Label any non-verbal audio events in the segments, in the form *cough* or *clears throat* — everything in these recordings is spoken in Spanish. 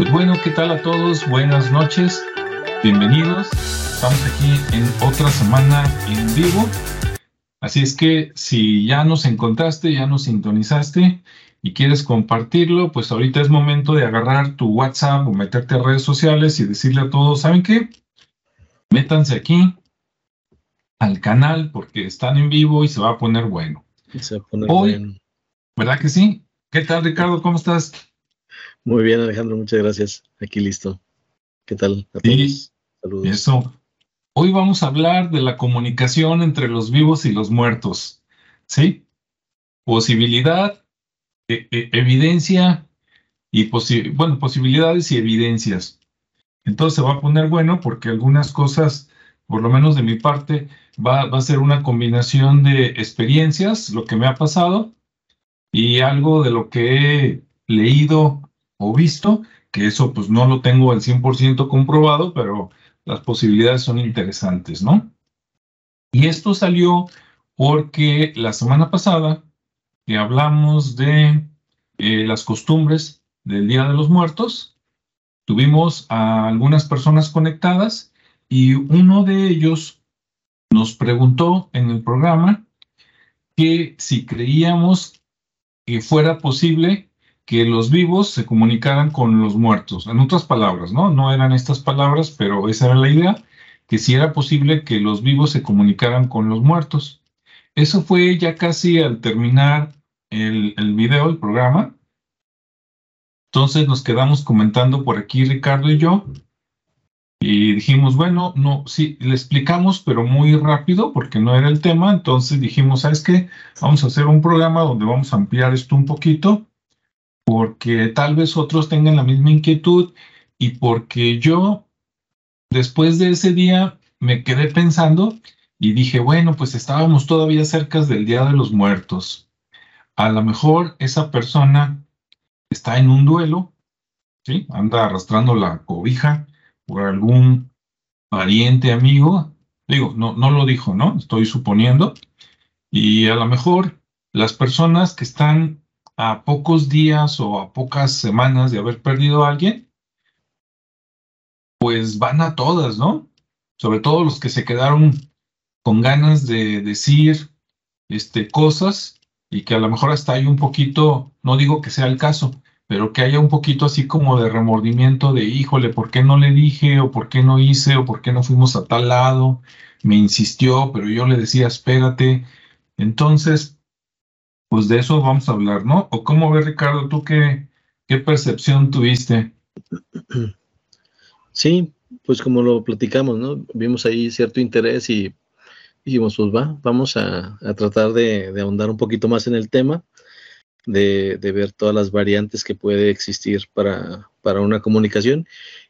Pues bueno, ¿qué tal a todos? Buenas noches, bienvenidos. Estamos aquí en otra semana en vivo. Así es que si ya nos encontraste, ya nos sintonizaste y quieres compartirlo, pues ahorita es momento de agarrar tu WhatsApp o meterte a redes sociales y decirle a todos, ¿saben qué? Métanse aquí al canal porque están en vivo y se va a poner bueno. Se va a poner bueno. ¿Verdad que sí? ¿Qué tal, Ricardo? ¿Cómo estás? Muy bien, Alejandro, muchas gracias. Aquí listo. ¿Qué tal a todos? Saludos. Eso. Hoy vamos a hablar de la comunicación entre los vivos y los muertos. ¿Sí? Posibilidad, e e evidencia y bueno, posibilidades y evidencias. Entonces se va a poner bueno porque algunas cosas, por lo menos de mi parte, va, va a ser una combinación de experiencias, lo que me ha pasado, y algo de lo que he leído o visto, que eso pues no lo tengo al 100% comprobado, pero las posibilidades son interesantes, ¿no? Y esto salió porque la semana pasada que hablamos de eh, las costumbres del Día de los Muertos, tuvimos a algunas personas conectadas y uno de ellos nos preguntó en el programa que si creíamos que fuera posible que los vivos se comunicaran con los muertos. En otras palabras, ¿no? No eran estas palabras, pero esa era la idea, que si era posible que los vivos se comunicaran con los muertos. Eso fue ya casi al terminar el, el video, el programa. Entonces nos quedamos comentando por aquí Ricardo y yo. Y dijimos, bueno, no, sí, le explicamos, pero muy rápido porque no era el tema. Entonces dijimos, ¿sabes qué? Vamos a hacer un programa donde vamos a ampliar esto un poquito porque tal vez otros tengan la misma inquietud y porque yo después de ese día me quedé pensando y dije, bueno, pues estábamos todavía cerca del Día de los Muertos. A lo mejor esa persona está en un duelo, ¿sí? Anda arrastrando la cobija por algún pariente, amigo. Digo, no, no lo dijo, ¿no? Estoy suponiendo. Y a lo mejor las personas que están a pocos días o a pocas semanas de haber perdido a alguien, pues van a todas, ¿no? Sobre todo los que se quedaron con ganas de decir este, cosas y que a lo mejor hasta hay un poquito, no digo que sea el caso, pero que haya un poquito así como de remordimiento de, híjole, ¿por qué no le dije o por qué no hice o por qué no fuimos a tal lado? Me insistió, pero yo le decía, espérate. Entonces, pues de eso vamos a hablar, ¿no? ¿O cómo ves, Ricardo, tú qué, qué percepción tuviste? Sí, pues como lo platicamos, ¿no? Vimos ahí cierto interés y dijimos, pues va, vamos a, tratar de, ahondar un poquito más en el tema, de, ver todas las variantes que puede existir para, para una comunicación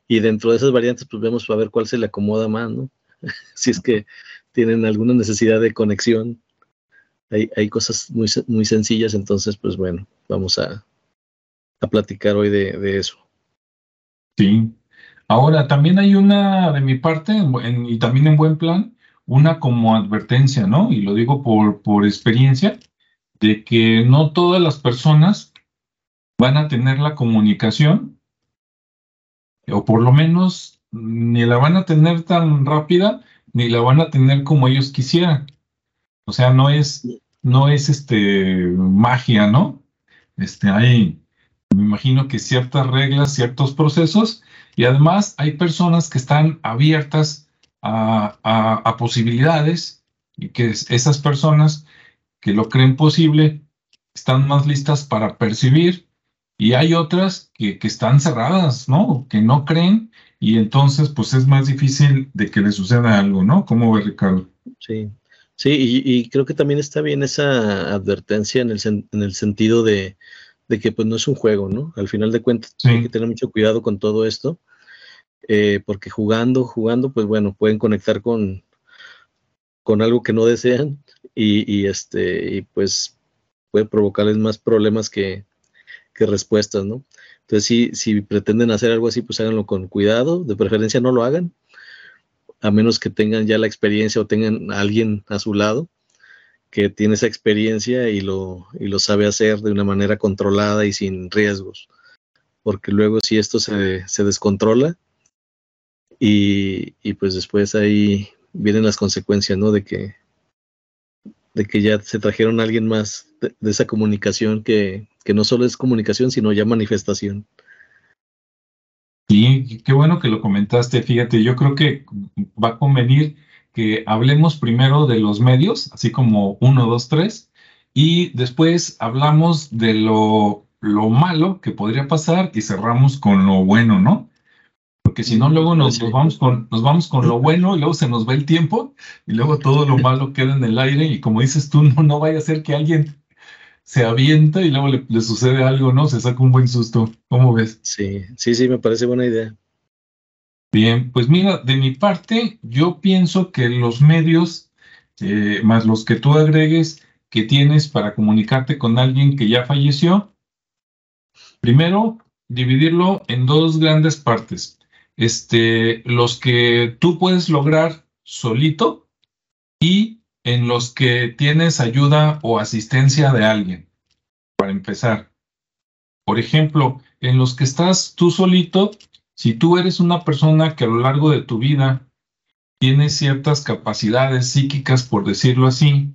y dentro de esas variantes, pues vemos a ver cuál se le acomoda más, ¿no? *laughs* si es que tienen alguna necesidad de conexión hay, cosas muy, muy sencillas, entonces, pues bueno, vamos a, a platicar hoy de, eso. Sí. Ahora, también hay una de mi parte, y también en buen plan, una como advertencia, ¿no? Y lo digo por, por experiencia, de que no todas las personas van a tener la comunicación, o por lo menos ni la van a tener tan rápida, ni la van a tener como ellos quisieran. O sea, no es, no es este magia, ¿no? Este, hay, me imagino que ciertas reglas, ciertos procesos, y además hay personas que están abiertas a, a, posibilidades y que esas personas que lo creen posible están más listas para percibir y hay otras que, que, están cerradas, ¿no? Que no creen y entonces pues es más difícil de que le suceda algo, ¿no? ¿Cómo ve Ricardo? Sí, Sí, y, creo que también está bien esa advertencia en el, en el sentido de, que pues no es un juego, ¿no? Al final de cuentas hay que tener mucho cuidado con todo esto, eh, porque jugando, jugando, pues bueno, pueden conectar con, con algo que no desean y, este, y pues puede provocarles más problemas que, que respuestas, ¿no? Entonces, sí, si pretenden hacer algo así, pues háganlo con cuidado, de preferencia no lo hagan, a menos que tengan ya la experiencia o tengan a alguien a su lado que tiene esa experiencia y lo, y lo sabe hacer de una manera controlada y sin riesgos. porque luego si esto se, se descontrola y, y, pues después ahí vienen las consecuencias, ¿no? De que, de que ya se trajeron a alguien más de, esa comunicación que, que no solo es comunicación, sino ya manifestación. Sí, qué bueno que lo comentaste. Fíjate, yo creo que va a convenir que hablemos primero de los medios, así como uno, dos, tres, y después hablamos de lo, lo malo que podría pasar y cerramos con lo bueno, ¿no? Porque si no, luego nos, vamos con, nos vamos con lo bueno y luego se nos va el tiempo y luego todo lo malo queda en el aire y como dices tú, no, no vaya a ser que alguien se avienta y luego le, le, sucede algo, ¿no? Se saca un buen susto. ¿Cómo ves? Sí, sí, sí, me parece buena idea. Bien, pues mira, de mi parte, yo pienso que los medios, eh, más los que tú agregues que tienes para comunicarte con alguien que ya falleció, primero, dividirlo en dos grandes partes. Este, los que tú puedes lograr solito y en los que tienes ayuda o asistencia de alguien, para empezar. Por ejemplo, en los que estás tú solito, si tú eres una persona que a lo largo de tu vida tienes ciertas capacidades psíquicas, por decirlo así,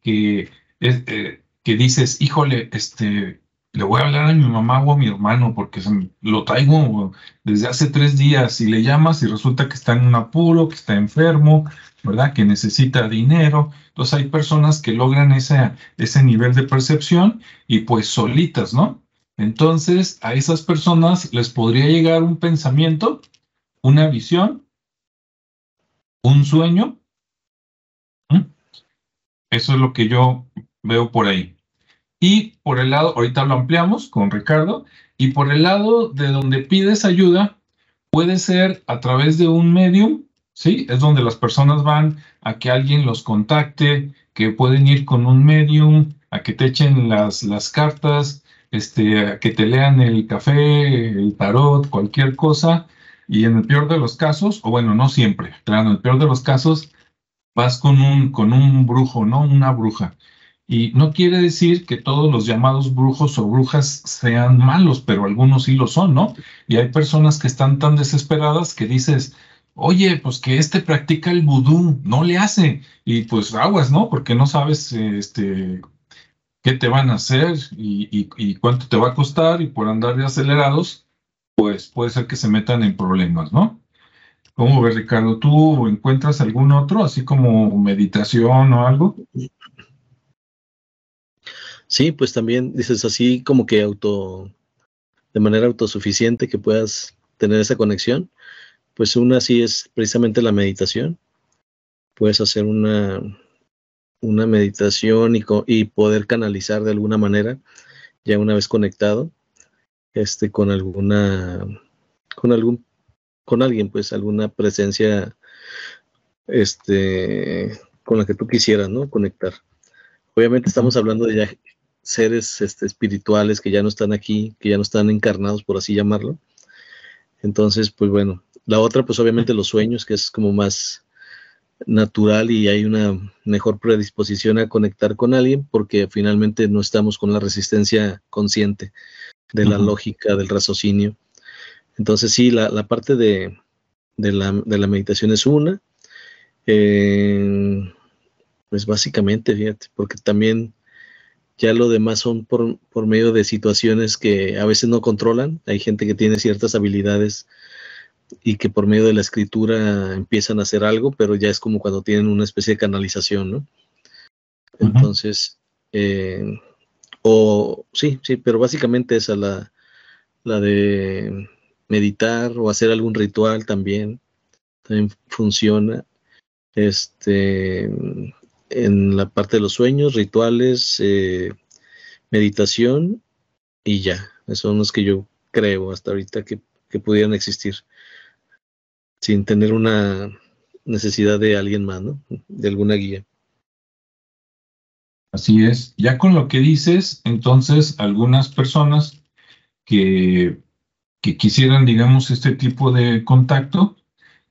que, eh, que dices, híjole, este, le voy a hablar a mi mamá o a mi hermano porque lo traigo desde hace tres días y le llamas y resulta que está en un apuro, que está enfermo, ¿verdad? Que necesita dinero. Entonces hay personas que logran ese, ese nivel de percepción y pues solitas, ¿no? Entonces, a esas personas les podría llegar un pensamiento, una visión, un sueño. Eso es lo que yo veo por ahí. Y por el lado, ahorita lo ampliamos con Ricardo, y por el lado de donde pides ayuda, puede ser a través de un medium, ¿sí? Es donde las personas van a que alguien los contacte, que pueden ir con un medium, a que te echen las, las cartas, este, que te lean el café, el tarot, cualquier cosa, y en el peor de los casos, o bueno, no siempre, claro, en el peor de los casos, vas con un, con un brujo, ¿no? Una bruja. Y no quiere decir que todos los llamados brujos o brujas sean malos, pero algunos sí lo son, ¿no? Y hay personas que están tan desesperadas que dices, oye, pues que este practica el vudú, no le hace. Y pues aguas, ¿no? Porque no sabes este, qué te van a hacer y, cuánto te va a costar y por andar de acelerados, pues puede ser que se metan en problemas, ¿no? ¿Cómo ves, Ricardo? ¿Tú encuentras algún otro, así como meditación o algo? Sí, pues también dices así como que auto, de manera autosuficiente que puedas tener esa conexión. Pues una sí es precisamente la meditación. Puedes hacer una, una meditación y, y, poder canalizar de alguna manera, ya una vez conectado, este, con alguna, con algún, con alguien, pues alguna presencia, este, con la que tú quisieras, ¿no? Conectar. Obviamente estamos hablando de ya seres este, espirituales que ya no están aquí, que ya no están encarnados, por así llamarlo. Entonces, pues bueno, la otra, pues obviamente los sueños, que es como más, natural y hay una mejor predisposición a conectar con alguien porque finalmente no estamos con la resistencia consciente de la lógica, del raciocinio. Entonces sí, la, parte de, la, meditación es una. Eh, pues básicamente, fíjate, porque también ya lo demás son por, por medio de situaciones que a veces no controlan. Hay gente que tiene ciertas habilidades y que por medio de la escritura empiezan a hacer algo, pero ya es como cuando tienen una especie de canalización, ¿no? Entonces, eh, o sí, sí, pero básicamente esa la, la de meditar o hacer algún ritual también, también funciona. Este, en la parte de los sueños, rituales, eh, meditación y ya. Esos son los que yo creo hasta ahorita que, que pudieran existir sin tener una necesidad de alguien más, ¿no? De alguna guía. Así es. Ya con lo que dices, entonces algunas personas que, que quisieran, digamos, este tipo de contacto,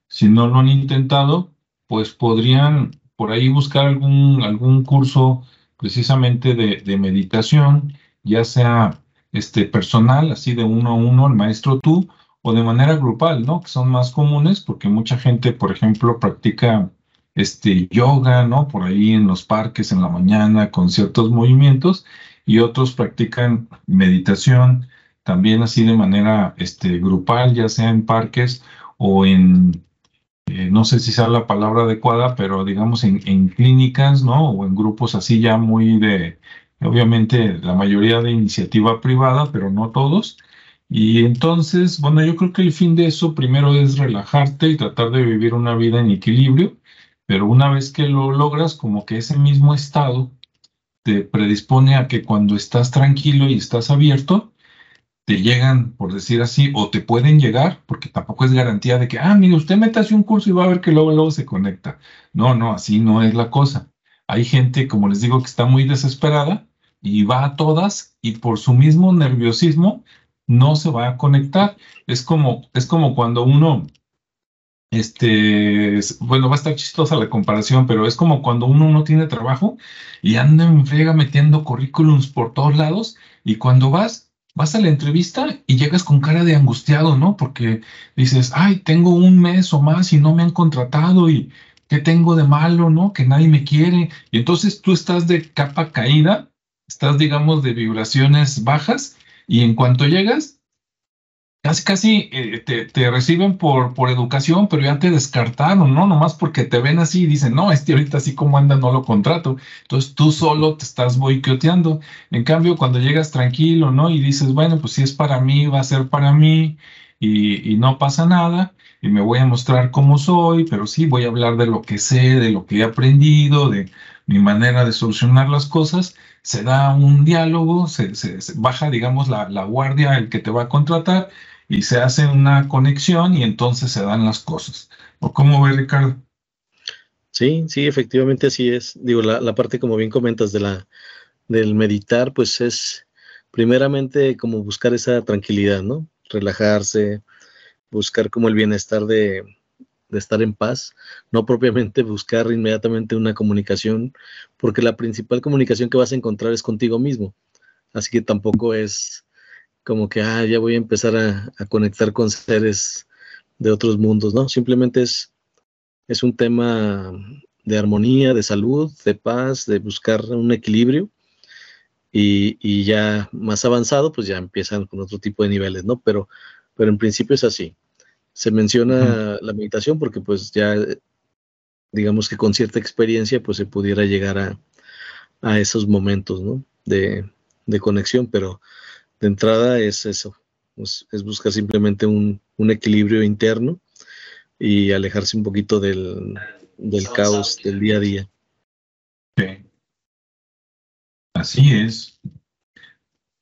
si no lo han intentado, pues podrían por ahí buscar algún, algún curso precisamente de, de meditación, ya sea este, personal, así de uno a uno, el maestro tú, o de manera grupal, ¿no? Que son más comunes porque mucha gente, por ejemplo, practica este yoga, ¿no? Por ahí en los parques en la mañana con ciertos movimientos y otros practican meditación también así de manera este, grupal, ya sea en parques o en, eh, no sé si sea la palabra adecuada, pero digamos en, en clínicas, ¿no? O en grupos así ya muy de, obviamente la mayoría de iniciativa privada, pero no todos. Y entonces, bueno, yo creo que el fin de eso primero es relajarte y tratar de vivir una vida en equilibrio, pero una vez que lo logras, como que ese mismo estado te predispone a que cuando estás tranquilo y estás abierto, te llegan, por decir así, o te pueden llegar, porque tampoco es garantía de que, ah, mire, usted mete así un curso y va a ver que luego, luego se conecta. No, no, así no es la cosa. Hay gente, como les digo, que está muy desesperada y va a todas y por su mismo nerviosismo no se va a conectar. Es como, es como cuando uno, este, bueno, va a estar chistosa la comparación, pero es como cuando uno no tiene trabajo y anda en frega metiendo currículums por todos lados y cuando vas, vas a la entrevista y llegas con cara de angustiado, ¿no? Porque dices, ay, tengo un mes o más y no me han contratado y ¿qué tengo de malo, no? Que nadie me quiere. Y entonces tú estás de capa caída, estás, digamos, de vibraciones bajas y en cuanto llegas, casi casi eh, te, reciben por, por educación, pero ya te descartaron, ¿no? Nomás porque te ven así y dicen, no, este ahorita así como anda no lo contrato. Entonces tú solo te estás boicoteando. En cambio, cuando llegas tranquilo, ¿no? Y dices, bueno, pues si es para mí, va a ser para mí y, y no pasa nada y me voy a mostrar cómo soy, pero sí voy a hablar de lo que sé, de lo que he aprendido, de mi manera de solucionar las cosas se da un diálogo, se, baja, digamos, la, guardia, el que te va a contratar, y se hace una conexión y entonces se dan las cosas. ¿O cómo ve, Ricardo? Sí, sí, efectivamente así es. Digo, la, parte, como bien comentas, de la, del meditar, pues es primeramente como buscar esa tranquilidad, ¿no? Relajarse, buscar como el bienestar de, de estar en paz, no propiamente buscar inmediatamente una comunicación, porque la principal comunicación que vas a encontrar es contigo mismo. Así que tampoco es como que, ah, ya voy a empezar a, conectar con seres de otros mundos, ¿no? Simplemente es, es un tema de armonía, de salud, de paz, de buscar un equilibrio. Y, y, ya más avanzado, pues ya empiezan con otro tipo de niveles, ¿no? Pero, pero en principio es así se menciona la meditación porque pues ya digamos que con cierta experiencia pues se pudiera llegar a, a esos momentos ¿no? de, de, conexión, pero de entrada es eso, es, buscar simplemente un, un, equilibrio interno y alejarse un poquito del, del caos del día a día. Sí. Así es.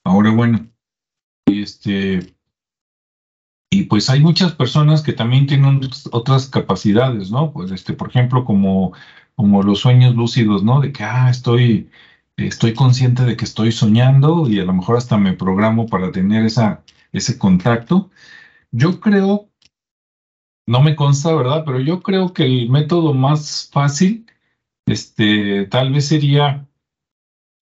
Ahora bueno, este, y pues hay muchas personas que también tienen otras capacidades, ¿no? Pues este, por ejemplo, como, como los sueños lúcidos, ¿no? De que, ah, estoy, estoy consciente de que estoy soñando y a lo mejor hasta me programo para tener esa, ese contacto. Yo creo, no me consta, ¿verdad? Pero yo creo que el método más fácil, este, tal vez sería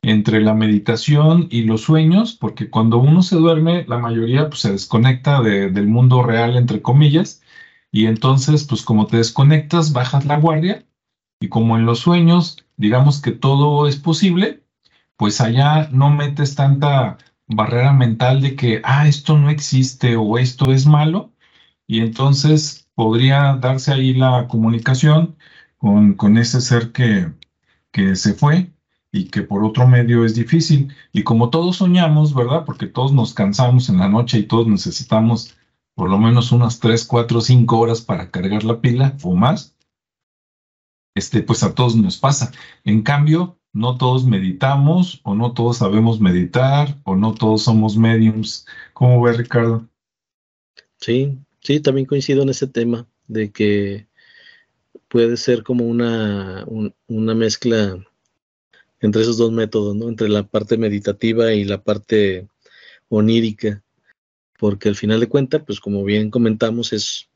entre la meditación y los sueños, porque cuando uno se duerme, la mayoría pues, se desconecta del mundo real, entre comillas, y entonces, pues como te desconectas, bajas la guardia, y como en los sueños, digamos que todo es posible, pues allá no metes tanta barrera mental de que, ah, esto no existe o esto es malo, y entonces podría darse ahí la comunicación con, con ese ser que, que se fue y que por otro medio es difícil. Y como todos soñamos, ¿verdad? Porque todos nos cansamos en la noche y todos necesitamos por lo menos unas 3, 4, 5 horas para cargar la pila o más, este, pues a todos nos pasa. En cambio, no todos meditamos o no todos sabemos meditar o no todos somos mediums. ¿Cómo ve Ricardo? Sí, sí, también coincido en ese tema de que puede ser como una, una mezcla entre esos dos métodos, ¿no? Entre la parte meditativa y la parte onírica, porque al final de cuentas, pues como bien comentamos, es,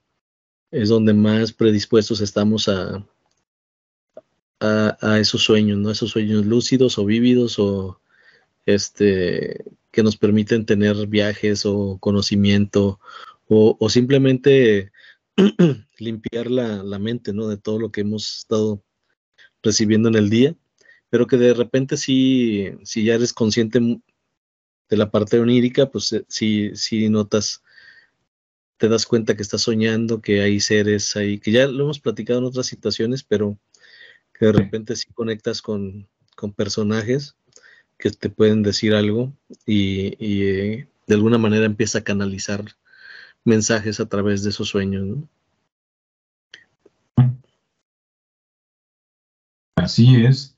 es donde más predispuestos estamos a, a, esos sueños, ¿no? Esos sueños lúcidos o vívidos o este que nos permiten tener viajes o conocimiento o, simplemente *clears throat* limpiar la, la, mente, ¿no? De todo lo que hemos estado recibiendo en el día, pero que de repente si, si ya eres consciente de la parte onírica, pues eh, si, si notas, te das cuenta que estás soñando, que hay seres ahí, que ya lo hemos platicado en otras situaciones, pero que de repente si conectas con, con personajes que te pueden decir algo y, eh, de alguna manera empieza a canalizar mensajes a través de esos sueños. Así es.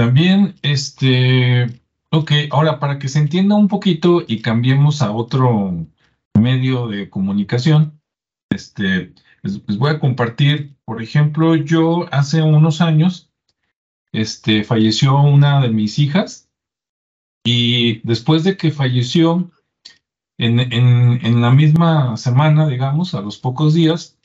También, este, ok, ahora para que se entienda un poquito y cambiemos a otro medio de comunicación, este, les voy a compartir, por ejemplo, yo hace unos años, este, falleció una de mis hijas y después de que falleció, en, en, la misma semana, digamos, a los pocos días,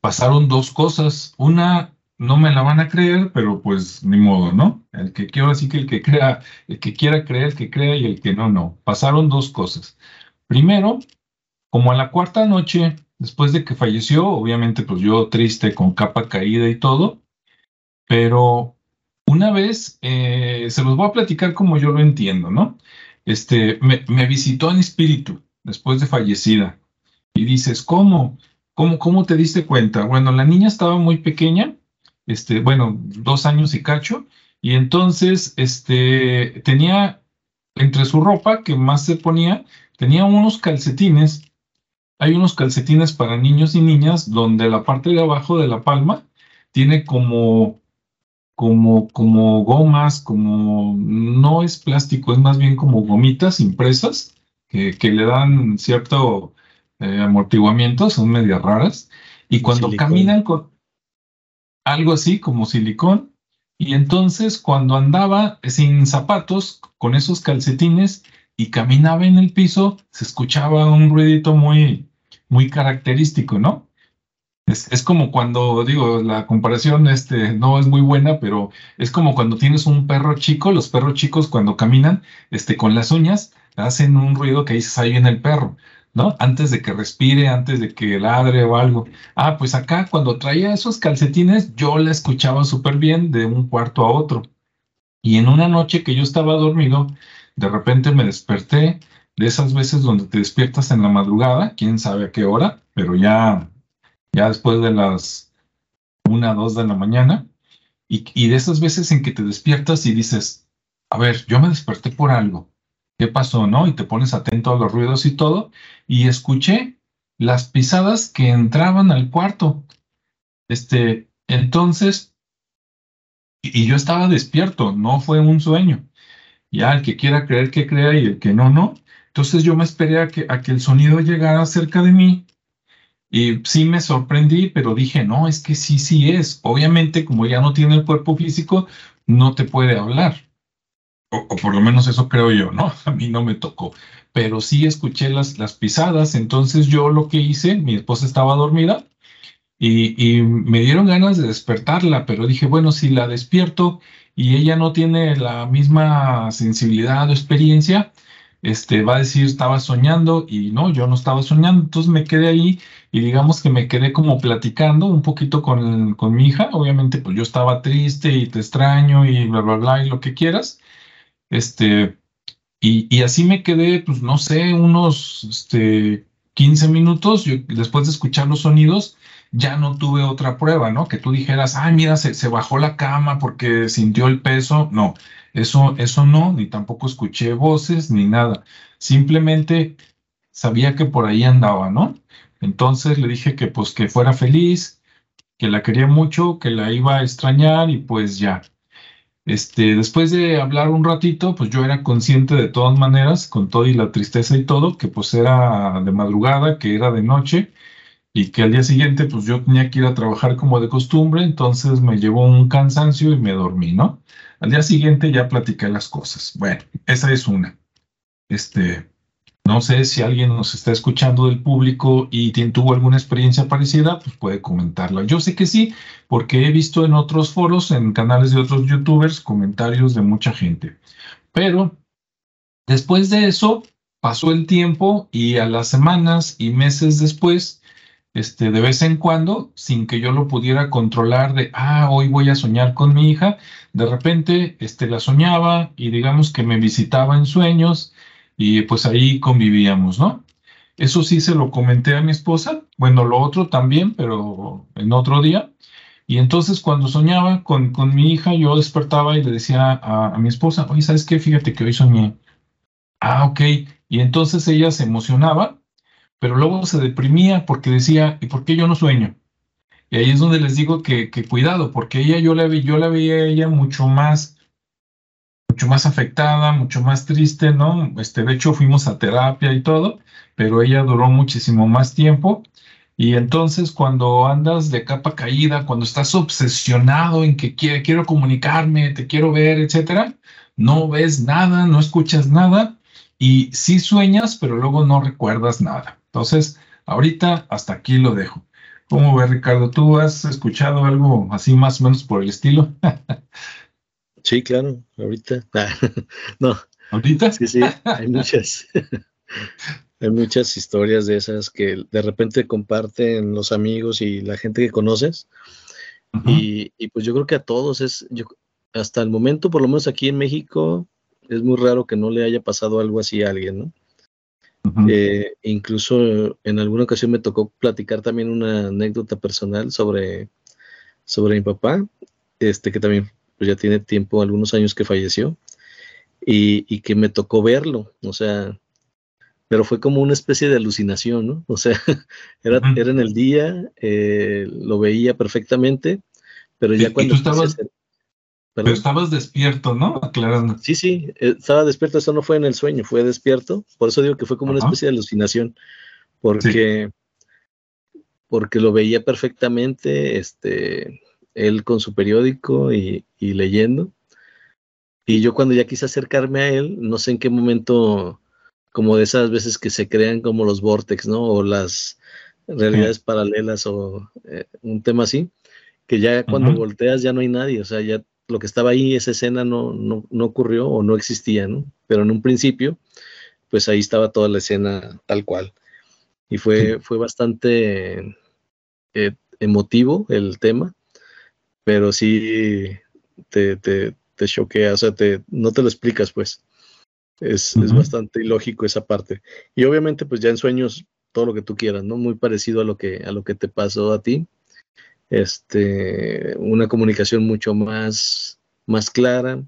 pasaron dos cosas. Una, no me la van a creer, pero pues ni modo, ¿no? El que quiero así que el que crea, el que quiera creer, el que crea y el que no, no. Pasaron dos cosas. Primero, como a la cuarta noche, después de que falleció, obviamente pues yo triste, con capa caída y todo, pero una vez, eh, se los voy a platicar como yo lo entiendo, ¿no? Este, me, visitó en espíritu después de fallecida y dices, ¿cómo? ¿Cómo, ¿Cómo te diste cuenta? Bueno, la niña estaba muy pequeña, este, bueno, dos años y cacho, y entonces este, tenía entre su ropa que más se ponía, tenía unos calcetines. Hay unos calcetines para niños y niñas donde la parte de abajo de la palma tiene como, como, como gomas, como no es plástico, es más bien como gomitas impresas que, le dan cierto eh, amortiguamiento, son medias raras. Y cuando caminan con algo así como silicón, y entonces cuando andaba sin zapatos con esos calcetines y caminaba en el piso, se escuchaba un ruidito muy, muy característico, ¿no? Es, como cuando, digo, la comparación este, no es muy buena, pero es como cuando tienes un perro chico, los perros chicos cuando caminan este, con las uñas hacen un ruido que dices, ahí viene el perro, ¿no? Antes de que respire, antes de que ladre o algo. Ah, pues acá cuando traía esos calcetines, yo la escuchaba súper bien de un cuarto a otro. Y en una noche que yo estaba dormido, de repente me desperté de esas veces donde te despiertas en la madrugada, quién sabe a qué hora, pero ya, ya después de las una, dos de la mañana, y, y de esas veces en que te despiertas y dices, a ver, yo me desperté por algo, ¿qué pasó, no? Y te pones atento a los ruidos y todo, y escuché las pisadas que entraban al cuarto. Este, entonces, y, yo estaba despierto, no fue un sueño. Ya el que quiera creer que crea y el que no, no. Entonces yo me esperé a que, a que el sonido llegara cerca de mí y sí me sorprendí, pero dije, no, es que sí, sí es. Obviamente, como ya no tiene el cuerpo físico, no te puede hablar. O, por lo menos eso creo yo, ¿no? *laughs* A mí no me tocó. Pero sí escuché las, las pisadas, entonces yo lo que hice, mi esposa estaba dormida y, y me dieron ganas de despertarla, pero dije, bueno, si la despierto y ella no tiene la misma sensibilidad o experiencia, este, va a decir, estaba soñando y no, yo no estaba soñando, entonces me quedé ahí y digamos que me quedé como platicando un poquito con, con mi hija, obviamente pues yo estaba triste y te extraño y bla, bla, bla, y lo que quieras, este, y, y así me quedé, pues no sé, unos este, 15 minutos, después de escuchar los sonidos, ya no tuve otra prueba, ¿no? Que tú dijeras, ay, mira, se, se bajó la cama porque sintió el peso, no eso, eso no, ni tampoco escuché voces ni nada. Simplemente sabía que por ahí andaba, ¿no? Entonces le dije que pues que fuera feliz, que la quería mucho, que la iba a extrañar y pues ya. Este, después de hablar un ratito, pues yo era consciente de todas maneras, con todo y la tristeza y todo, que pues era de madrugada, que era de noche y que al día siguiente pues yo tenía que ir a trabajar como de costumbre, entonces me llevó un cansancio y me dormí, ¿no? Al día siguiente ya platicé las cosas. Bueno, esa es una. Este, No sé si alguien nos está escuchando del público y tuvo alguna experiencia parecida, pues puede comentarla. Yo sé que sí, porque he visto en otros foros, en canales de otros youtubers, comentarios de mucha gente. Pero después de eso, pasó el tiempo y a las semanas y meses después, este, de vez en cuando, sin que yo lo pudiera controlar de, ah, hoy voy a soñar con mi hija, de repente este, la soñaba y digamos que me visitaba en sueños y pues ahí convivíamos, ¿no? Eso sí se lo comenté a mi esposa, bueno, lo otro también, pero en otro día. Y entonces cuando soñaba con, con mi hija, yo despertaba y le decía a, a mi esposa, oye, ¿sabes qué? Fíjate que hoy soñé. Ah, ok. Y entonces ella se emocionaba, pero luego se deprimía porque decía, ¿y por qué yo no sueño? Y ahí es donde les digo que, que cuidado, porque ella yo la, vi, yo la veía a ella mucho más mucho más afectada, mucho más triste, ¿no? Este, de hecho, fuimos a terapia y todo, pero ella duró muchísimo más tiempo. Y entonces, cuando andas de capa caída, cuando estás obsesionado en que quiero, quiero comunicarme, te quiero ver, etcétera, no ves nada, no escuchas nada y sí sueñas, pero luego no recuerdas nada. Entonces, ahorita hasta aquí lo dejo. ¿Cómo ves, Ricardo? ¿Tú has escuchado algo así más o menos por el estilo? *laughs* Sí, claro, ahorita. *laughs* Ah, no. ¿Ahorita? Sí, sí, hay muchas. *laughs* hay muchas historias de esas que de repente comparten los amigos y la gente que conoces. y, pues yo creo que a todos es, yo, hasta el momento, por lo menos aquí en México, es muy raro que no le haya pasado algo así a alguien, ¿no? Eh, incluso en alguna ocasión me tocó platicar también una anécdota personal sobre, sobre mi papá, este que también pues ya tiene tiempo, algunos años que falleció, y, que me tocó verlo, o sea, pero fue como una especie de alucinación, ¿no? O sea, *laughs* era, era en el día, eh, lo veía perfectamente, pero ya cuando... estabas, pero estabas despierto, ¿no? Aclarando. Sí, sí, eh, estaba despierto, eso no fue en el sueño, fue despierto, por eso digo que fue como una especie de alucinación, porque... porque lo veía perfectamente, este, él con su periódico y, leyendo. Y yo cuando ya quise acercarme a él, no sé en qué momento, como de esas veces que se crean como los vortex, ¿no? O las realidades paralelas o eh, un tema así, que ya cuando volteas ya no hay nadie, o sea, ya lo que estaba ahí, esa escena no, no, ocurrió o no existía, ¿no? Pero en un principio, pues ahí estaba toda la escena tal cual. Y fue, fue bastante eh, emotivo el tema pero sí te, te, te choquea, o sea, te, no te lo explicas, pues. Es, es, bastante ilógico esa parte. Y obviamente, pues ya en sueños, todo lo que tú quieras, ¿no? Muy parecido a lo que, a lo que te pasó a ti. Este, una comunicación mucho más, más clara,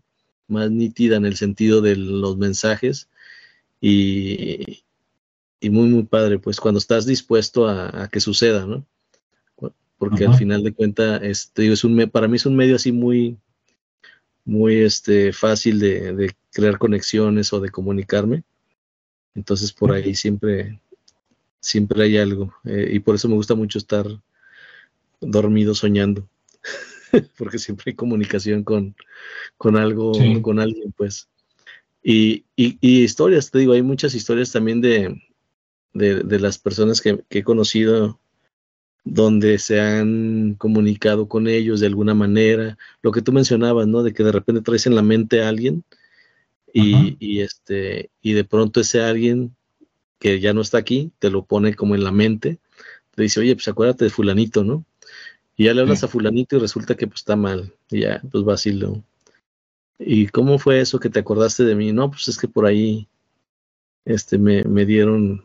más nítida en el sentido de los mensajes y, y muy, muy padre, pues cuando estás dispuesto a, a que suceda, ¿no? Porque al final de cuentas, este, es un, para mí es un medio así muy, muy este, fácil de, crear conexiones o de comunicarme. Entonces por ahí siempre, siempre hay algo. Eh, y por eso me gusta mucho estar dormido soñando. *laughs* porque siempre hay comunicación con, con algo, con alguien, pues. Y, historias, te digo, hay muchas historias también de, de, las personas que, que, he conocido donde se han comunicado con ellos de alguna manera, lo que tú mencionabas, ¿no? De que de repente traes en la mente a alguien y, este, y de pronto ese alguien que ya no está aquí, te lo pone como en la mente, te dice, oye, pues acuérdate de fulanito, ¿no? Y ya le hablas a fulanito y resulta que pues está mal, y ya, pues vacilo. ¿Y cómo fue eso que te acordaste de mí? No, pues es que por ahí este, me, me dieron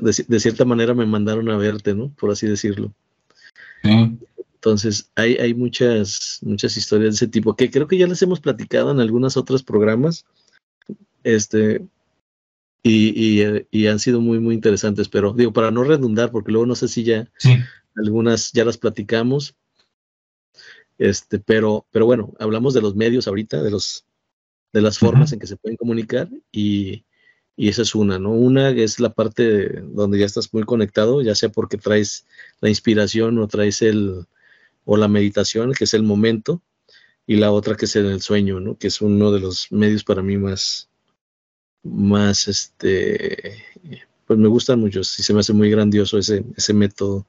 de, cierta manera me mandaron a verte, ¿no? Por así decirlo. Entonces, hay, hay muchas, muchas historias de ese tipo que creo que ya las hemos platicado en algunos otros programas. Este, y, y, han sido muy, muy interesantes, pero digo, para no redundar, porque luego no sé si ya algunas ya las platicamos. Este, pero, pero bueno, hablamos de los medios ahorita, de los, de las formas en que se pueden comunicar y, y esa es una, ¿no? Una es la parte donde ya estás muy conectado, ya sea porque traes la inspiración o traes el, o la meditación, que es el momento, y la otra que es el sueño, ¿no? Que es uno de los medios para mí más, más, este, pues me gustan mucho, sí se me hace muy grandioso ese, ese método,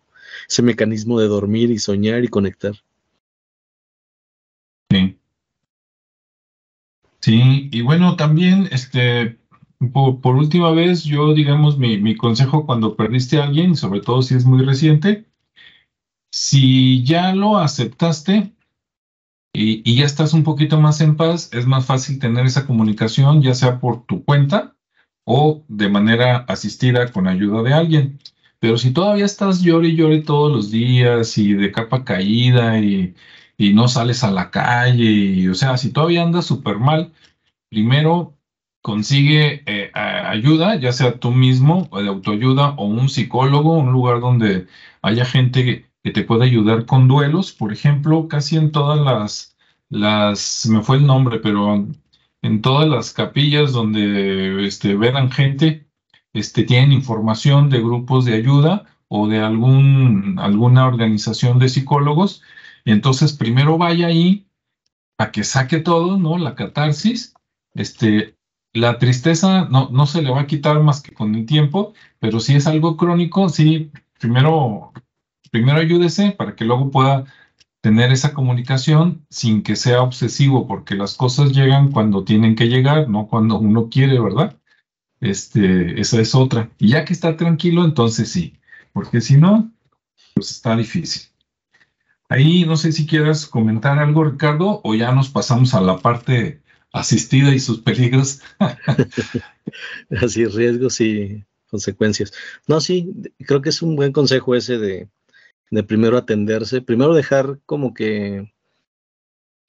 ese mecanismo de dormir y soñar y conectar. Sí. Sí, y bueno, también, este, por, última vez, yo, digamos, mi, mi, consejo cuando perdiste a alguien, sobre todo si es muy reciente, si ya lo aceptaste y, ya estás un poquito más en paz, es más fácil tener esa comunicación, ya sea por tu cuenta o de manera asistida con ayuda de alguien. Pero si todavía estás llore y llore todos los días y de capa caída y, y no sales a la calle, y, o sea, si todavía andas súper mal, primero consigue eh, ayuda, ya sea tú mismo o de autoayuda o un psicólogo, un lugar donde haya gente que, te pueda ayudar con duelos, por ejemplo, casi en todas las, las, me fue el nombre, pero en todas las capillas donde este, verán gente, este, tienen información de grupos de ayuda o de algún, alguna organización de psicólogos, y entonces primero vaya ahí a que saque todo, ¿no? La catarsis, este, la tristeza no, no se le va a quitar más que con el tiempo, pero si es algo crónico, sí, primero, primero ayúdese para que luego pueda tener esa comunicación sin que sea obsesivo, porque las cosas llegan cuando tienen que llegar, no cuando uno quiere, ¿verdad? Este, esa es otra. Y ya que está tranquilo, entonces sí, porque si no, pues está difícil. Ahí no sé si quieras comentar algo, Ricardo, o ya nos pasamos a la parte asistida y sus peligros. *laughs* Así, riesgos y consecuencias. No, sí, creo que es un buen consejo ese de, de primero atenderse, primero dejar como que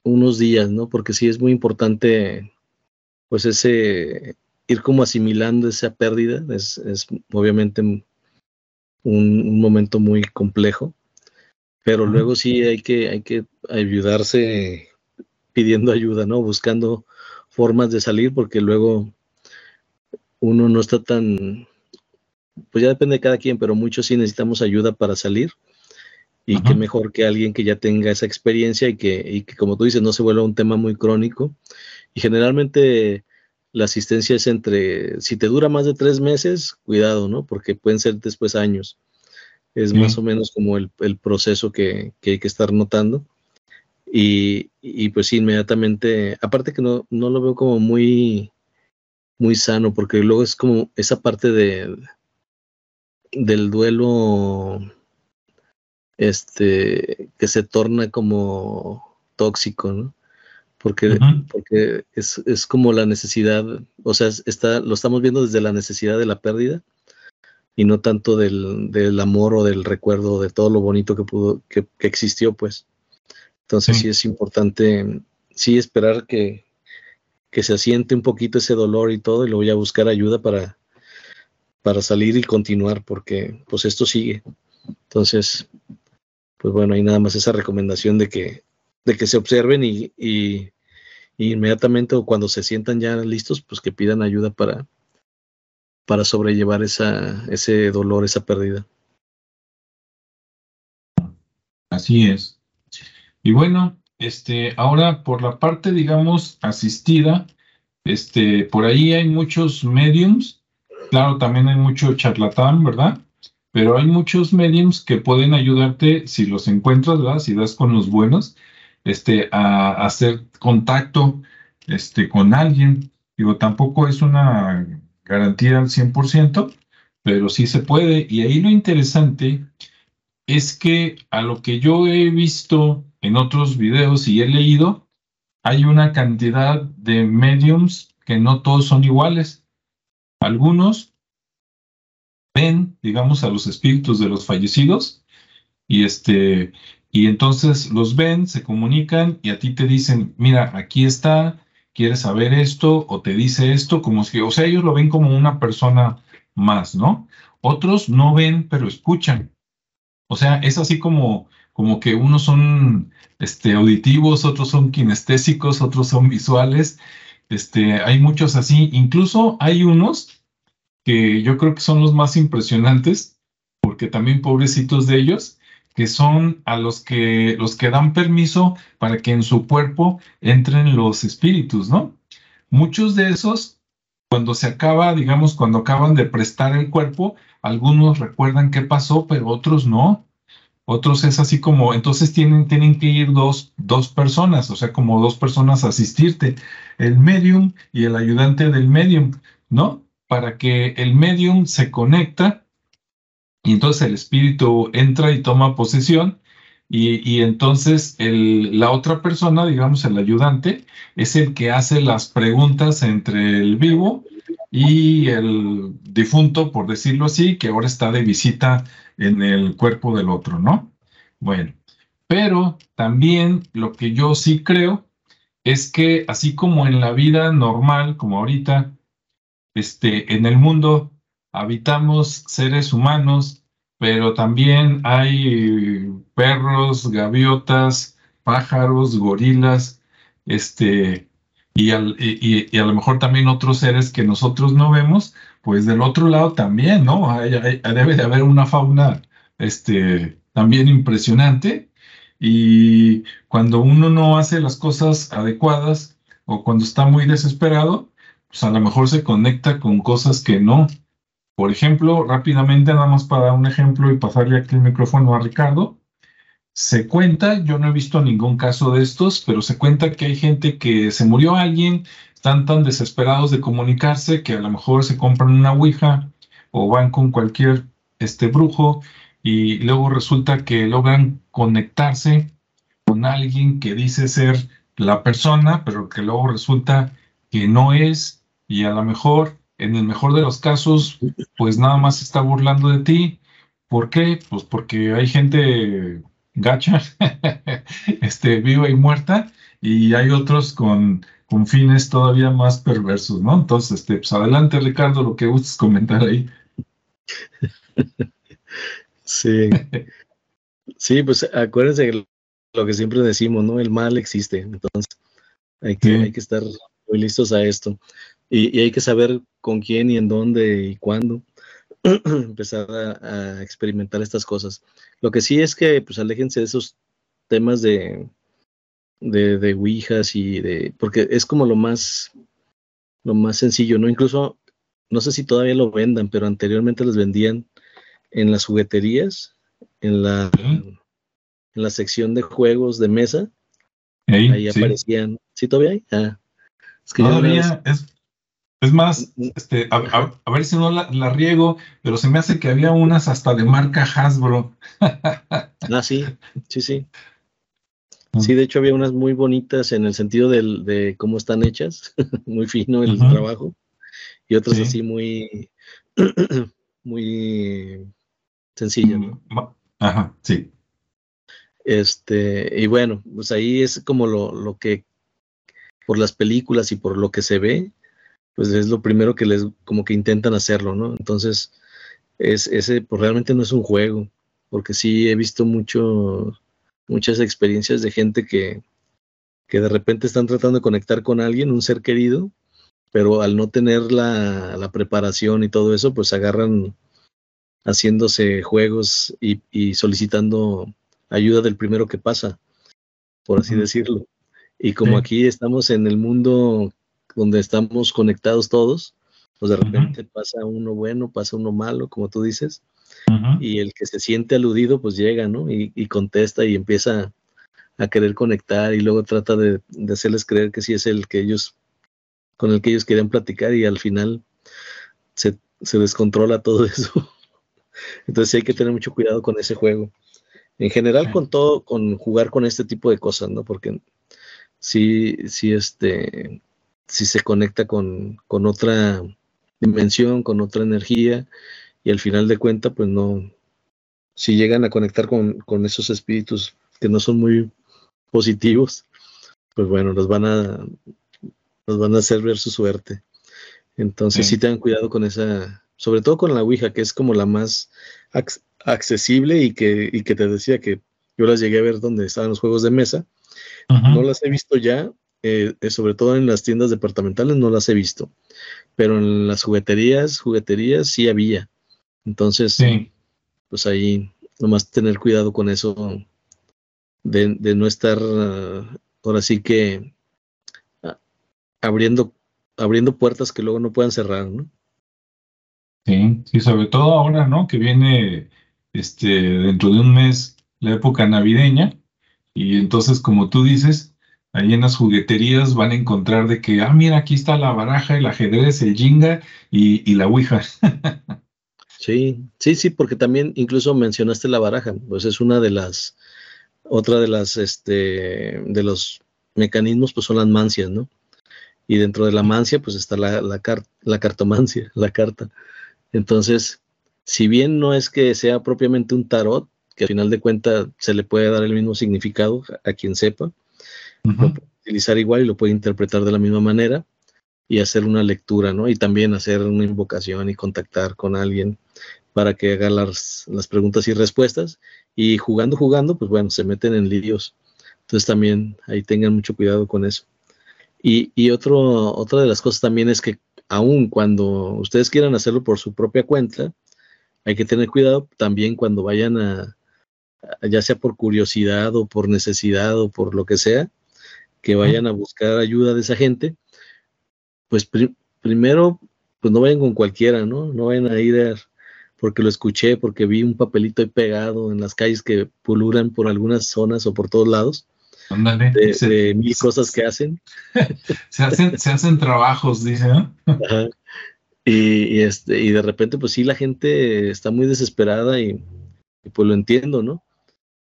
unos días, ¿no? Porque sí es muy importante, pues ese, ir como asimilando esa pérdida, es, es obviamente un, un, momento muy complejo, pero luego sí hay que, hay que ayudarse pidiendo ayuda, ¿no? Buscando formas de salir porque luego uno no está tan, pues ya depende de cada quien, pero muchos sí necesitamos ayuda para salir y qué mejor que alguien que ya tenga esa experiencia y que, y que, como tú dices, no se vuelva un tema muy crónico. Y generalmente la asistencia es entre, si te dura más de tres meses, cuidado, ¿no? Porque pueden ser después años. Es más o menos como el, el proceso que, que, hay que estar notando. Y, y pues inmediatamente, aparte que no, no lo veo como muy, muy sano, porque luego es como esa parte de, del duelo este que se torna como tóxico, ¿no? Porque, porque es, es, como la necesidad, o sea, está, lo estamos viendo desde la necesidad de la pérdida y no tanto del, del amor o del recuerdo de todo lo bonito que pudo, que, que existió, pues. Entonces sí. es importante, sí esperar que, que se asiente un poquito ese dolor y todo, y luego ya buscar ayuda para, para salir y continuar, porque pues esto sigue. Entonces, pues bueno, hay nada más esa recomendación de que, de que se observen y, y, inmediatamente o cuando se sientan ya listos, pues que pidan ayuda para, para sobrellevar esa, ese dolor, esa pérdida. Así es. Y bueno, este, ahora por la parte, digamos, asistida, este, por ahí hay muchos mediums, claro, también hay mucho charlatán, ¿verdad? Pero hay muchos mediums que pueden ayudarte si los encuentras, ¿verdad? Si das con los buenos, este, a, hacer contacto, este, con alguien. Digo, tampoco es una garantía al 100%, pero sí se puede. Y ahí lo interesante es que a lo que yo he visto en otros videos y he leído, hay una cantidad de mediums que no todos son iguales. Algunos ven, digamos, a los espíritus de los fallecidos y este y entonces los ven, se comunican y a ti te dicen, mira, aquí está, quieres saber esto o te dice esto, como si, o sea, ellos lo ven como una persona más, ¿no? Otros no ven, pero escuchan. O sea, es así como, como que unos son este, auditivos, otros son kinestésicos, otros son visuales. Este, hay muchos así. Incluso hay unos que yo creo que son los más impresionantes, porque también pobrecitos de ellos, que son a los que los que dan permiso para que en su cuerpo entren los espíritus, ¿no? Muchos de esos cuando se acaba, digamos, cuando acaban de prestar el cuerpo, algunos recuerdan qué pasó, pero otros no. Otros es así como, entonces tienen, tienen que ir dos, dos personas, o sea, como dos personas a asistirte, el medium y el ayudante del medium, ¿no? Para que el medium se conecta y entonces el espíritu entra y toma posesión y, entonces la otra persona, digamos el ayudante, es el que hace las preguntas entre el vivo y el difunto, por decirlo así, que ahora está de visita en el cuerpo del otro, ¿no? Bueno, pero también lo que yo sí creo es que así como en la vida normal, como ahorita, este, en el mundo habitamos seres humanos pero también hay perros, gaviotas, pájaros, gorilas, este, y, y, a lo mejor también otros seres que nosotros no vemos, pues del otro lado también, ¿no? debe de haber una fauna este, también impresionante y cuando uno no hace las cosas adecuadas o cuando está muy desesperado, pues a lo mejor se conecta con cosas que no, por ejemplo, rápidamente, nada más para dar un ejemplo y pasarle aquí el micrófono a Ricardo, se cuenta, yo no he visto ningún caso de estos, pero se cuenta que hay gente que se murió alguien, están tan desesperados de comunicarse que a lo mejor se compran una ouija o van con cualquier este brujo y luego resulta que logran conectarse con alguien que dice ser la persona, pero que luego resulta que no es y a lo mejor en el mejor de los casos, pues nada más está burlando de ti. ¿Por qué? Pues porque hay gente gacha, *laughs* este, viva y muerta, y hay otros con, con fines todavía más perversos, ¿no? Entonces, este, pues adelante, Ricardo, lo que gustes comentar ahí. *laughs* Sí. Sí, pues acuérdense lo que siempre decimos, ¿no? El mal existe, entonces hay que, hay que estar muy listos a esto. Y, hay que saber con quién y en dónde y cuándo *clears throat* empezar a, experimentar estas cosas. Lo que sí es que, pues, aléjense de esos temas de, de, de ouijas y de, porque es como lo más, lo más sencillo, ¿no? Incluso, no sé si todavía lo vendan, pero anteriormente les vendían en las jugueterías, en la, en la sección de juegos de mesa. ahí aparecían. ¿Sí todavía hay? Ah, es que todavía es, es más, este, a, ver si no la, riego, pero se me hace que había unas hasta de marca Hasbro. *laughs* ah, sí, sí, sí. Mm. Sí, de hecho había unas muy bonitas en el sentido de cómo están hechas, *laughs* muy fino el trabajo, y otras así muy, *clears throat* muy sencillas. Mm, ajá, sí. Este, y bueno, pues ahí es como lo, lo que, por las películas y por lo que se ve, pues es lo primero que les, como que intentan hacerlo, ¿no? Entonces, es, ese pues realmente no es un juego, porque sí he visto mucho, muchas experiencias de gente que, que de repente están tratando de conectar con alguien, un ser querido, pero al no tener la, la preparación y todo eso, pues agarran haciéndose juegos y, y, solicitando ayuda del primero que pasa, por así decirlo. Y como aquí estamos en el mundo donde estamos conectados todos, pues de repente pasa uno bueno, pasa uno malo, como tú dices, y el que se siente aludido, pues llega, ¿no? Y, contesta y empieza a querer conectar y luego trata de, hacerles creer que sí es el que ellos, con el que ellos querían platicar y al final se, descontrola todo *laughs* eso. Entonces sí hay que tener mucho cuidado con ese juego. En general, con todo, con jugar con este tipo de cosas, ¿no? Porque sí, sí, este, si se conecta con, con otra dimensión, con otra energía, y al final de cuenta, pues no, si llegan a conectar con, con esos espíritus que no son muy positivos, pues bueno, los van a, los van a hacer ver su suerte. Entonces sí, tengan cuidado con esa, sobre todo con la Ouija, que es como la más accesible y que, y que te decía que yo las llegué a ver donde estaban los juegos de mesa. No las he visto ya, eh, eh, sobre todo en las tiendas departamentales no las he visto, pero en las jugueterías, jugueterías sí había. Entonces, pues ahí nomás tener cuidado con eso de, no estar ah, ahora sí que ah, abriendo abriendo puertas que luego no puedan cerrar, ¿no? Sí, sí, sobre todo ahora, ¿no? Que viene este, dentro de un mes la época navideña, y entonces, como tú dices, ahí en las jugueterías van a encontrar de que, ah, mira, aquí está la baraja, el ajedrez, el jinga y, y la ouija. *laughs* sí, sí, sí, porque también incluso mencionaste la baraja, pues es una de las, otra de las, este, de los mecanismos, pues son las mancias, ¿no? Y dentro de la mancia, pues está la, la, la cartomancia, *laughs* la carta. Entonces, si bien no es que sea propiamente un tarot, que al final de cuentas se le puede dar el mismo significado a quien sepa, lo puede utilizar igual y lo puede interpretar de la misma manera y hacer una lectura, ¿no? Y también hacer una invocación y contactar con alguien para que haga las, las preguntas y respuestas. Y jugando, jugando, pues bueno, se meten en líos. Entonces también ahí tengan mucho cuidado con eso. Y, y otro, otra de las cosas también es que aun cuando ustedes quieran hacerlo por su propia cuenta, hay que tener cuidado también cuando vayan a, ya sea por curiosidad o por necesidad o por lo que sea, que vayan a buscar ayuda de esa gente, pues primero, pues no vayan con cualquiera, ¿no? No vayan a ir porque lo escuché, porque vi un papelito ahí pegado en las calles que pululan por algunas zonas o por todos lados. De, mil cosas que hacen. *laughs* se hacen. Se hacen trabajos, dice, Y, este, y de repente, pues sí, la gente está muy desesperada y, pues lo entiendo, ¿no?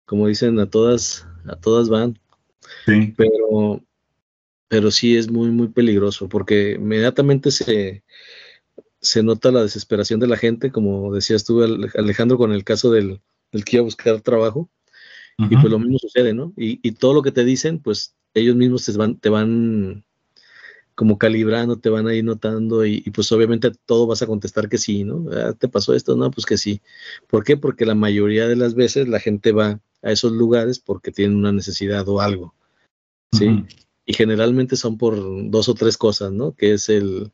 Como dicen, a todas, a todas van. Sí. Pero, pero sí es muy, muy peligroso porque inmediatamente se, se nota la desesperación de la gente, como decías tú, Alejandro, con el caso del, del que iba a buscar trabajo. Y pues lo mismo sucede, ¿no? Y, todo lo que te dicen, pues ellos mismos te van, te van como calibrando, te van ahí notando y, pues obviamente todo vas a contestar que sí, ¿no? Ah, ¿Te pasó esto? No, pues que sí. ¿Por qué? Porque la mayoría de las veces la gente va a esos lugares porque tienen una necesidad o algo, ¿sí? Y generalmente son por dos o tres cosas, ¿no? Que es el,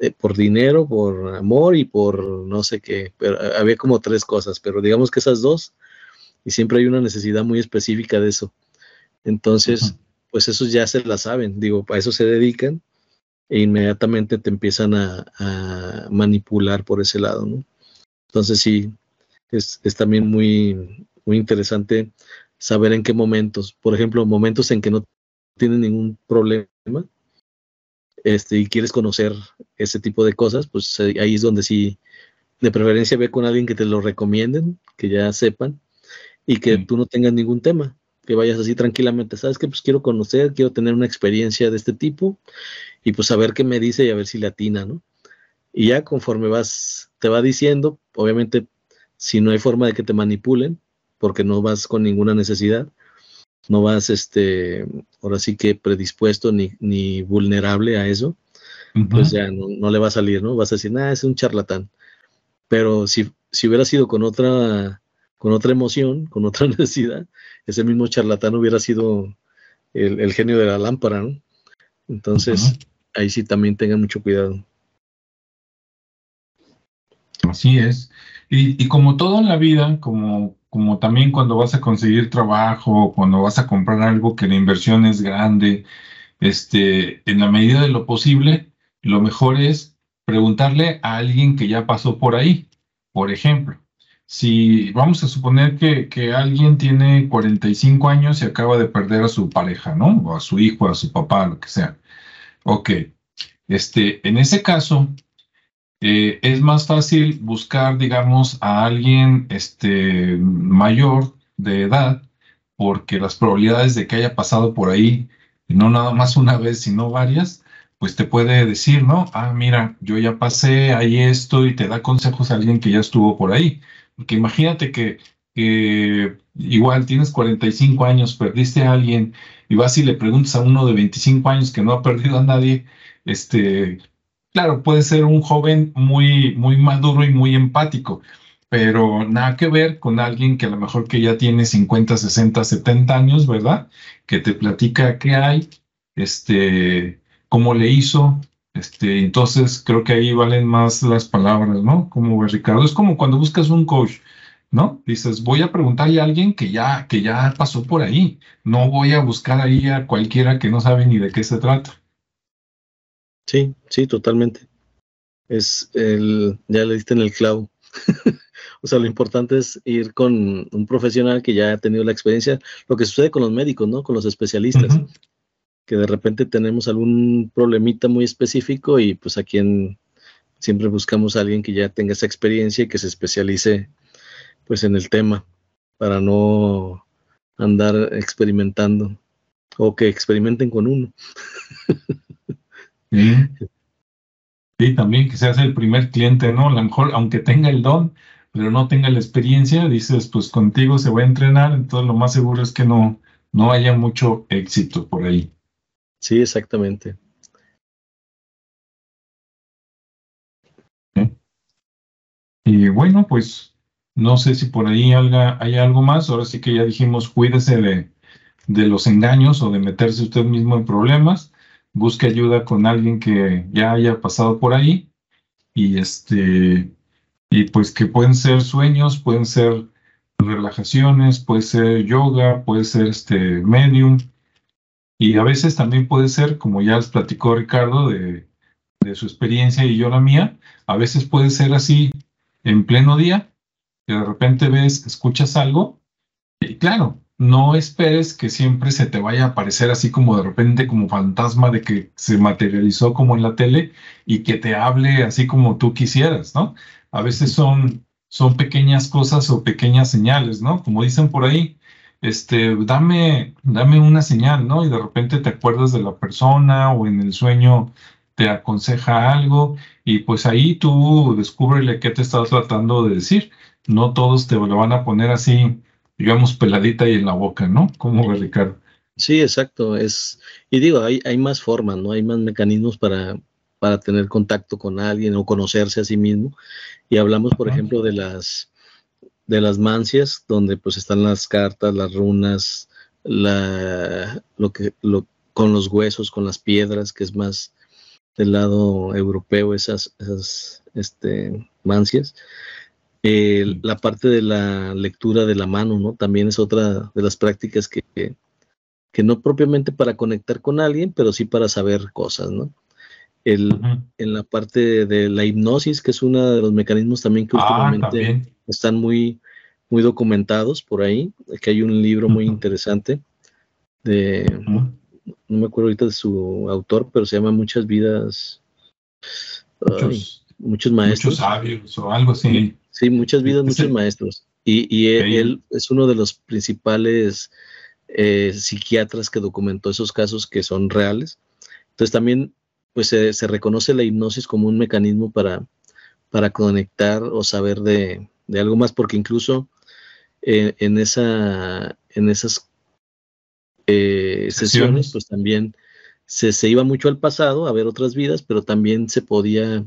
eh, por dinero, por amor y por no sé qué, pero había como tres cosas, pero digamos que esas dos y siempre hay una necesidad muy específica de eso. Entonces, pues esos ya se la saben, digo, a eso se dedican e inmediatamente te empiezan a, manipular por ese lado, ¿no? Entonces sí, es, también muy, muy interesante saber en qué momentos, por ejemplo, momentos en que no tienes ningún problema este, y quieres conocer ese tipo de cosas, pues eh, ahí es donde sí, de preferencia ve con alguien que te lo recomienden, que ya sepan, y que tú no tengas ningún tema, que vayas así tranquilamente, sabes que pues quiero conocer, quiero tener una experiencia de este tipo y pues a ver qué me dice y a ver si le atina, ¿no? Y ya conforme vas, te va diciendo, obviamente si no hay forma de que te manipulen, porque no vas con ninguna necesidad, no vas, este, ahora sí que predispuesto ni, ni vulnerable a eso, pues ya no, no, le va a salir, ¿no? Vas a decir, ah, es un charlatán. Pero si, si hubiera sido con otra con otra emoción, con otra *laughs* necesidad, ese mismo charlatán hubiera sido el, genio de la lámpara, ¿no? Entonces, ahí sí también tengan mucho cuidado. Así es. Y, como todo en la vida, como, también cuando vas a conseguir trabajo, cuando vas a comprar algo que la inversión es grande, este, en la medida de lo posible, lo mejor es preguntarle a alguien que ya pasó por ahí. Por ejemplo, si vamos a suponer que, alguien tiene 45 años y acaba de perder a su pareja, ¿no? O a su hijo, a su papá, lo que sea. Ok, este, en ese caso, eh, es más fácil buscar, digamos, a alguien este, mayor de edad, porque las probabilidades de que haya pasado por ahí, no nada más una vez, sino varias, pues te puede decir, ¿no? Ah, mira, yo ya pasé ahí esto y te da consejos a alguien que ya estuvo por ahí. Porque imagínate que, igual tienes 45 años, perdiste a alguien y vas y le preguntas a uno de 25 años que no ha perdido a nadie, este, claro, puede ser un joven muy, muy maduro y muy empático, pero nada que ver con alguien que a lo mejor que ya tiene 50, 60, 70 años, ¿verdad? Que te platica qué hay, este, cómo le hizo, este, entonces creo que ahí valen más las palabras, ¿no? Como Ricardo, es como cuando buscas un coach, ¿no? Dices, voy a preguntarle a alguien que ya, que ya pasó por ahí. No voy a buscar ahí a cualquiera que no sabe ni de qué se trata. Sí, sí, totalmente. Es el, ya le diste en el clavo. *laughs* o sea, lo importante es ir con un profesional que ya ha tenido la experiencia, lo que sucede con los médicos, ¿no? Con los especialistas, que de repente tenemos algún problemita muy específico y pues aquí en, siempre buscamos a alguien que ya tenga esa experiencia y que se especialice pues en el tema para no andar experimentando o que experimenten con uno. *laughs* Sí. sí, también que seas el primer cliente, ¿no? A lo mejor, aunque tenga el don, pero no tenga la experiencia, dices, pues contigo se va a entrenar, entonces lo más seguro es que no, no haya mucho éxito por ahí. Sí, exactamente. Y bueno, pues no sé si por ahí hay algo más. Ahora sí que ya dijimos, cuídese de, de los engaños o de meterse usted mismo en problemas. Busque ayuda con alguien que ya haya pasado por ahí. Y este, y pues que pueden ser sueños, pueden ser relajaciones, puede ser yoga, puede ser este medium. Y a veces también puede ser, como ya les platicó Ricardo de, de su experiencia y yo la mía, a veces puede ser así en pleno día, que de repente ves, escuchas algo, y claro, no esperes que siempre se te vaya a aparecer así como de repente como fantasma de que se materializó como en la tele y que te hable así como tú quisieras, ¿no? A veces son, son pequeñas cosas o pequeñas señales, ¿no? Como dicen por ahí, este, dame, dame una señal, ¿no? Y de repente te acuerdas de la persona o en el sueño te aconseja algo y pues ahí tú descúbrele qué te está tratando de decir. No todos te lo van a poner así, digamos, peladita y en la boca, ¿no? ¿Cómo ve Ricardo? Sí, exacto. Es, y digo, hay, hay más formas, ¿no? Hay más mecanismos para, para tener contacto con alguien o conocerse a sí mismo. Y hablamos, por ejemplo, de las de las mancias, donde pues están las cartas, las runas, la, lo que, lo, con los huesos, con las piedras, que es más del lado europeo esas, esas este, mancias. La parte de la lectura de la mano, ¿no? También es otra de las prácticas que, que, no propiamente para conectar con alguien, pero sí para saber cosas, ¿no? El, En la parte de la hipnosis, que es uno de los mecanismos también que ah, últimamente están muy, muy documentados por ahí, que hay un libro muy interesante de, no me acuerdo ahorita de su autor, pero se llama Muchas vidas. Muchos, maestros. Muchos sabios o algo así. Sí, muchas vidas, *laughs* muchos maestros. Y, él, es uno de los principales eh, psiquiatras que documentó esos casos que son reales. Entonces también pues se, reconoce la hipnosis como un mecanismo para, para conectar o saber de, algo más, porque incluso eh, en, esa, en esas eh, sesiones, pues también se, se, iba mucho al pasado a ver otras vidas, pero también se podía,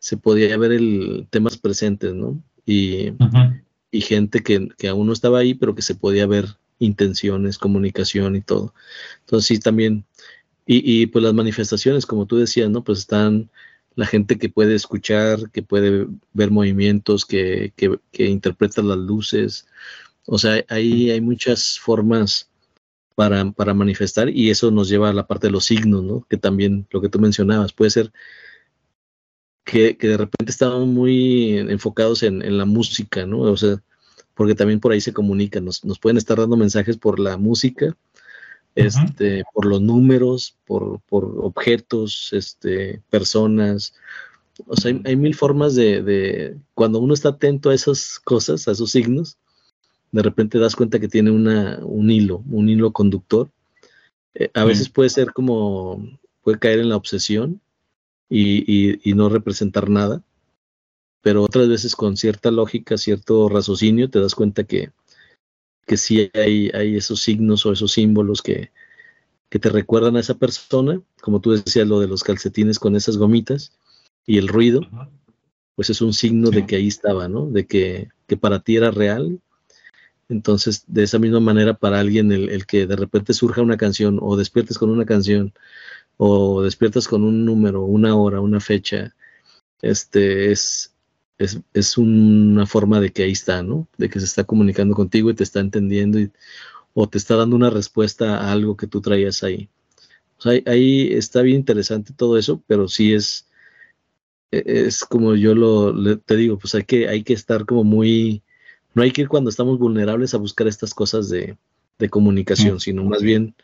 se podía ver el temas presentes, ¿no? Y, y gente que, que, aún no estaba ahí, pero que se podía ver intenciones, comunicación y todo. Entonces sí, también, y, y pues las manifestaciones, como tú decías, ¿no? Pues están la gente que puede escuchar, que puede ver movimientos, que, que, que interpreta las luces. O sea, ahí hay muchas formas para, manifestar y eso nos lleva a la parte de los signos, ¿no? Que también lo que tú mencionabas, puede ser que, de repente estamos muy enfocados en, la música, ¿no? O sea, porque también por ahí se comunican, nos, pueden estar dando mensajes por la música, este, por los números, por, por, objetos, este, personas. O sea, hay, mil formas de, de, cuando uno está atento a esas cosas, a esos signos, de repente das cuenta que tiene una, un hilo, un hilo conductor. Eh, a veces puede ser como, puede caer en la obsesión y, y, no representar nada, pero otras veces con cierta lógica, cierto raciocinio, te das cuenta que, que sí hay, hay esos signos o esos símbolos que, que te recuerdan a esa persona, como tú decías, lo de los calcetines con esas gomitas y el ruido, pues es un signo de que ahí estaba, ¿no? De que, que para ti era real. Entonces, de esa misma manera, para alguien el, que de repente surja una canción o despiertes con una canción o despiertas con un número, una hora, una fecha, este es, es, una forma de que ahí está, ¿no? De que se está comunicando contigo y te está entendiendo y, o te está dando una respuesta a algo que tú traías ahí. O sea, ahí está bien interesante todo eso, pero sí es, e, es como yo lo te digo, pues hay que, hay que estar como muy, no hay que ir cuando estamos vulnerables a buscar estas cosas de, comunicación, sino más bien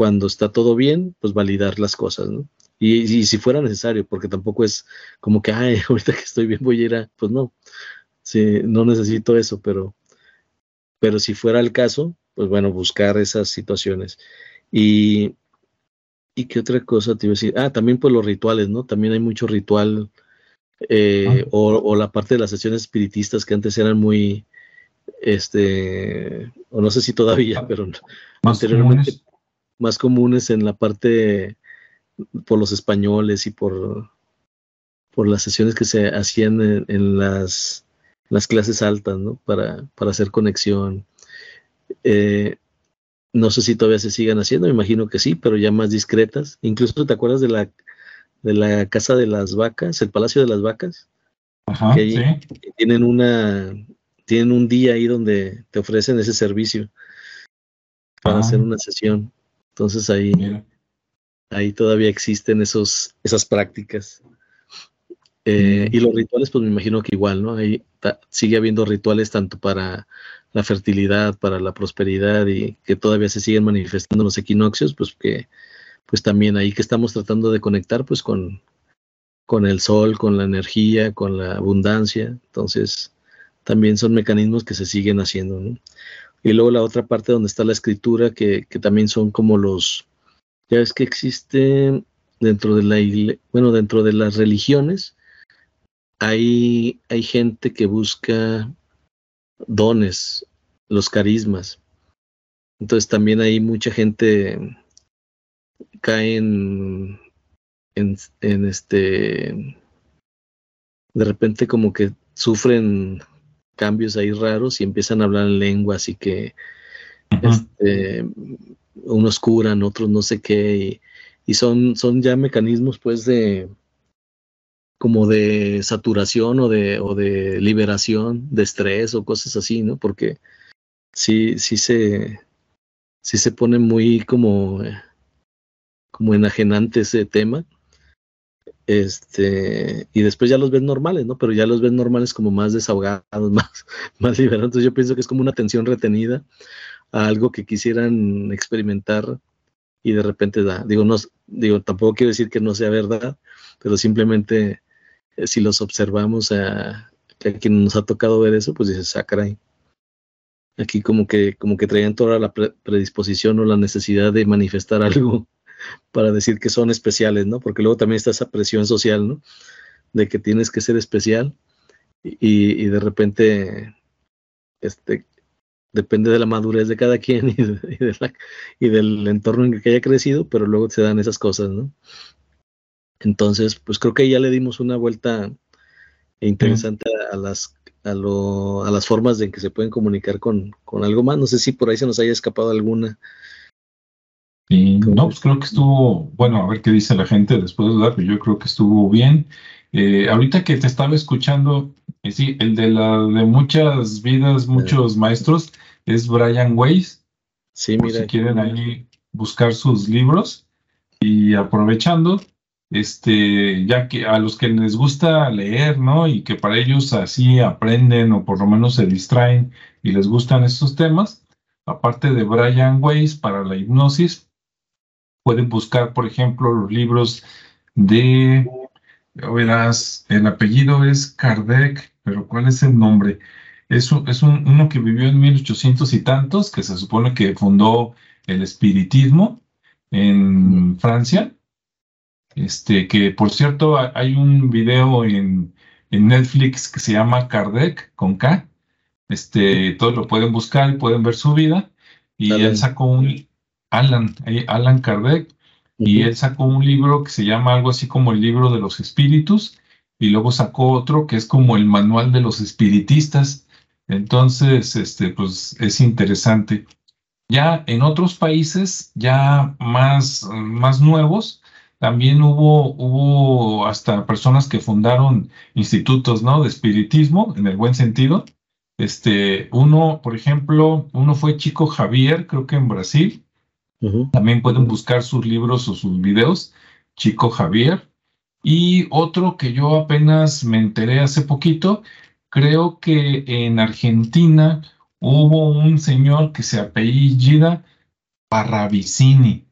cuando está todo bien, pues validar las cosas, ¿no? Y, y, si fuera necesario, porque tampoco es como que, ay, *laughs* ahorita que estoy bien voy a ir a, pues no, sí, no necesito eso, pero, pero si fuera el caso, pues bueno, buscar esas situaciones. Y, ¿Y qué otra cosa te iba a decir? Ah, también pues los rituales, ¿no? También hay mucho ritual eh, o, la parte de las sesiones espiritistas que antes eran muy, este, o no sé si todavía, pero más anteriormente comunes. Más comunes en la parte por los españoles y por, por las sesiones que se hacían en, las, las clases altas, ¿no? Para, para hacer conexión. Eh, no sé si todavía se sigan haciendo, me imagino que sí, pero ya más discretas. Incluso te acuerdas de la, de la casa de las vacas, el palacio de las vacas. Ajá, sí. tienen una, tienen un día ahí donde te ofrecen ese servicio para ah. hacer una sesión. Entonces ahí, ahí todavía existen esos, esas prácticas. Eh, y los rituales, pues me imagino que igual, ¿no? Ahí sigue habiendo rituales tanto para la fertilidad, para la prosperidad y que todavía se siguen manifestando los equinoccios, pues que pues también ahí que estamos tratando de conectar pues con, con el sol, con la energía, con la abundancia. Entonces, también son mecanismos que se siguen haciendo. ¿no? Y luego la otra parte donde está la escritura, que, que también son como los, ya ves que existe dentro de la bueno, dentro de las religiones, hay, hay gente que busca dones, los carismas. Entonces también hay mucha gente cae en, en, este de repente como que sufren cambios ahí raros y empiezan a hablar en lengua, así que este, unos curan, otros no sé qué, y, y, son, son ya mecanismos pues de, como de saturación o de, o de liberación de estrés o cosas así, ¿no? Porque sí, sí se, sí se pone muy como, como enajenante ese tema. Este, y después ya los ves normales, ¿no? Pero ya los ves normales como más desahogados, *laughs* más, más liberados. Entonces yo pienso que es como una tensión retenida a algo que quisieran experimentar y de repente da. Digo, no, digo, tampoco quiero decir que no sea verdad, pero simplemente eh, si los observamos a, quien nos ha tocado ver eso, pues dices, ah, Aquí como que, como que traían toda la predisposición o la necesidad de manifestar *laughs* algo para decir que son especiales, ¿no? Porque luego también está esa presión social, ¿no? De que tienes que ser especial y, de repente, este, depende de la madurez de cada quien *laughs* y, y del entorno en el que haya crecido, pero luego se dan esas cosas, ¿no? Entonces, pues creo que ya le dimos una vuelta interesante a, las a, lo, a las formas de que se pueden comunicar con, con, algo más. No sé si por ahí se nos haya escapado alguna. No, pues creo que estuvo, bueno, a ver qué dice la gente después de pero yo creo que estuvo bien. Eh, ahorita que te estaba escuchando, eh, sí, el de la de muchas vidas, muchos maestros, es Brian Weiss. Sí, mira. Si quieren ahí buscar sus libros y aprovechando, este, ya que a los que les gusta leer, ¿no? Y que para ellos así aprenden o por lo menos se distraen y les gustan estos temas, aparte de Brian Weiss para la hipnosis, pueden buscar, por ejemplo, los libros de, verás, el apellido es Kardec, pero ¿cuál es el nombre? Es, es uno que vivió en 1800 y tantos, que se supone que fundó el espiritismo en Francia este, que por cierto, hay un video en, Netflix que se llama Kardec con K. Este, todos lo pueden buscar y pueden ver su vida. Y él sacó un Alan, eh, Alan Kardec, y él sacó un libro que se llama algo así como el libro de los espíritus, y luego sacó otro que es como el manual de los espiritistas. Entonces, este, pues es interesante. Ya en otros países, ya más, más nuevos, también hubo, hubo hasta personas que fundaron institutos, ¿no? De espiritismo, en el buen sentido. Este, uno, por ejemplo, uno fue Chico Javier, creo que en Brasil, También pueden buscar sus libros o sus videos, Chico Javier. Y otro que yo apenas me enteré hace poquito, creo que en Argentina hubo un señor que se apellida Parravicini.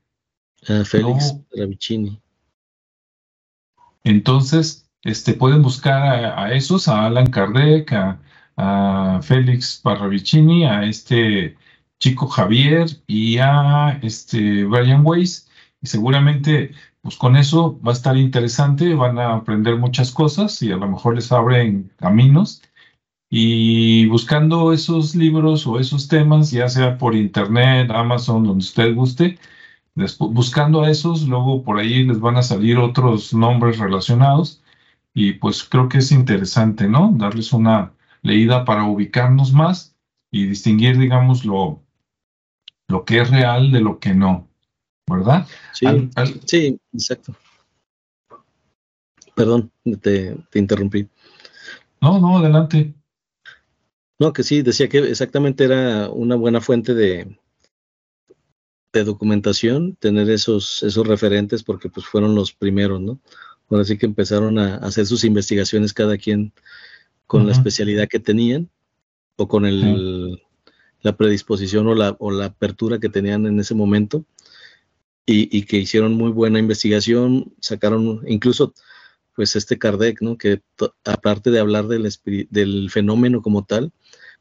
Ah, Félix Parravicini. Entonces, este, pueden buscar a, esos, a Alan Kardec, a, Félix Parravicini, a este chico Javier y a este Brian Weiss. Y seguramente, pues con eso va a estar interesante, van a aprender muchas cosas y a lo mejor les abren caminos. Y buscando esos libros o esos temas, ya sea por internet, Amazon, donde usted guste, buscando a esos, luego por ahí les van a salir otros nombres relacionados y pues creo que es interesante, ¿no? Darles una leída para ubicarnos más y distinguir, digamos, lo, lo que es real de lo que no, ¿verdad? Sí, sí exacto. Perdón, te, te interrumpí. No, no, adelante. No, que sí, decía que exactamente era una buena fuente de, de documentación, tener esos, esos referentes, porque pues fueron los primeros, ¿no? Ahora sí que empezaron a hacer sus investigaciones cada quien con la especialidad que tenían o con el, la predisposición o la, o la apertura que tenían en ese momento y, y, que hicieron muy buena investigación, sacaron incluso pues este Kardec, ¿no? Que aparte de hablar del, del fenómeno como tal,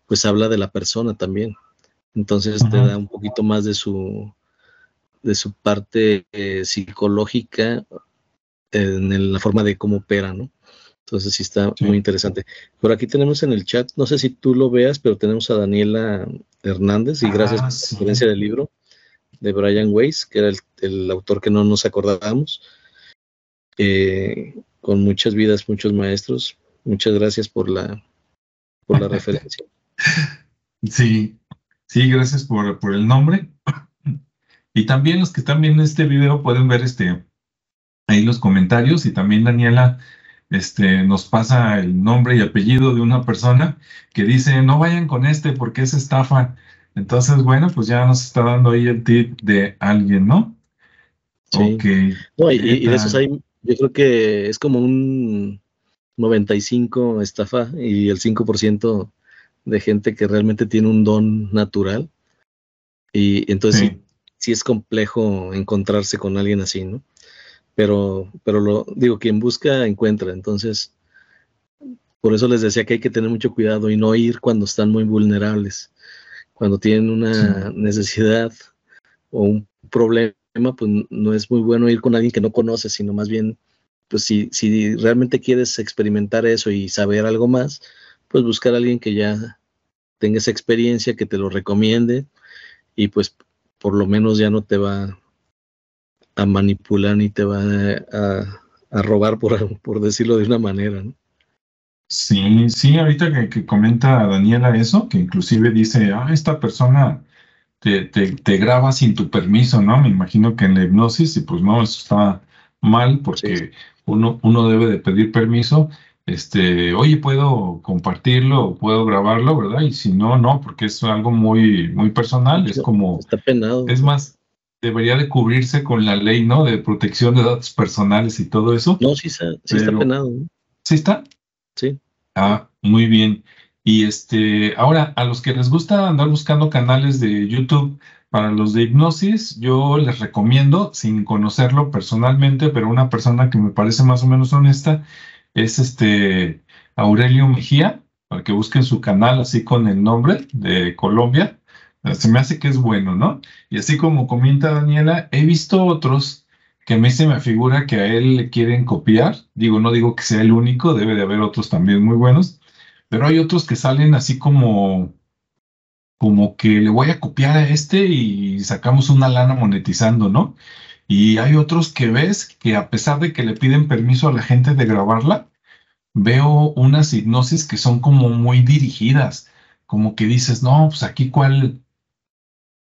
pues habla de la persona también. Entonces te da un poquito más de su, de su parte eh, psicológica en la forma de cómo opera, ¿no? Entonces sí está muy interesante. Por aquí tenemos en el chat, no sé si tú lo veas, pero tenemos a Daniela Hernández y gracias por la ah, conferencia del libro de Brian Weiss, que era el, autor que no nos acordábamos. Eh, con muchas vidas, muchos maestros. Muchas gracias por la, por la *laughs* referencia. Sí, sí, gracias por, por, el nombre. Y también los que están viendo este video pueden ver este ahí los comentarios y también Daniela este, nos pasa el nombre y apellido de una persona que dice no vayan con este porque es estafa. Entonces, bueno, pues ya nos está dando ahí el tip de alguien, ¿no? Sí. No, y, y, de esos hay, yo creo que es como un 95 estafa y el 5% de gente que realmente tiene un don natural. Y entonces sí. es complejo encontrarse con alguien así, ¿no? Pero, pero lo digo, quien busca encuentra. Entonces, por eso les decía que hay que tener mucho cuidado y no ir cuando están muy vulnerables. Cuando tienen una necesidad o un problema, pues no es muy bueno ir con alguien que no conoce, sino más bien, pues si, si realmente quieres experimentar eso y saber algo más, pues buscar a alguien que ya tenga esa experiencia, que te lo recomiende y pues por lo menos ya no te va a manipular ni te va a, robar, por, por, decirlo de una manera. ¿no? Sí, sí, ahorita que, comenta Daniela eso, que inclusive dice, ah, esta persona te, te, graba sin tu permiso, ¿no? Me imagino que en la hipnosis, y pues no, eso está mal porque uno, uno debe de pedir permiso este, oye, puedo compartirlo, puedo grabarlo, ¿verdad? Y si no, no, porque es algo muy, muy personal, es como... Está penado. Es más, debería de cubrirse con la ley, ¿no? De protección de datos personales y todo eso. No, sí, está, sí está penado. ¿Sí está? Sí. Ah, muy bien. Y este, ahora, a los que les gusta andar buscando canales de YouTube para los de hipnosis, yo les recomiendo, sin conocerlo personalmente, pero una persona que me parece más o menos honesta, es este Aurelio Mejía, para que busquen su canal así con el nombre de Colombia. Se me hace que es bueno, ¿no? Y así como comenta Daniela, he visto otros que a mí se me figura que a él le quieren copiar. Digo, no digo que sea el único, debe de haber otros también muy buenos, pero hay otros que salen así como como que le voy a copiar a este y sacamos una lana monetizando, ¿no? Y hay otros que ves que a pesar de que le piden permiso a la gente de grabarla, veo unas hipnosis que son como muy dirigidas, como que dices, no, pues aquí cuál,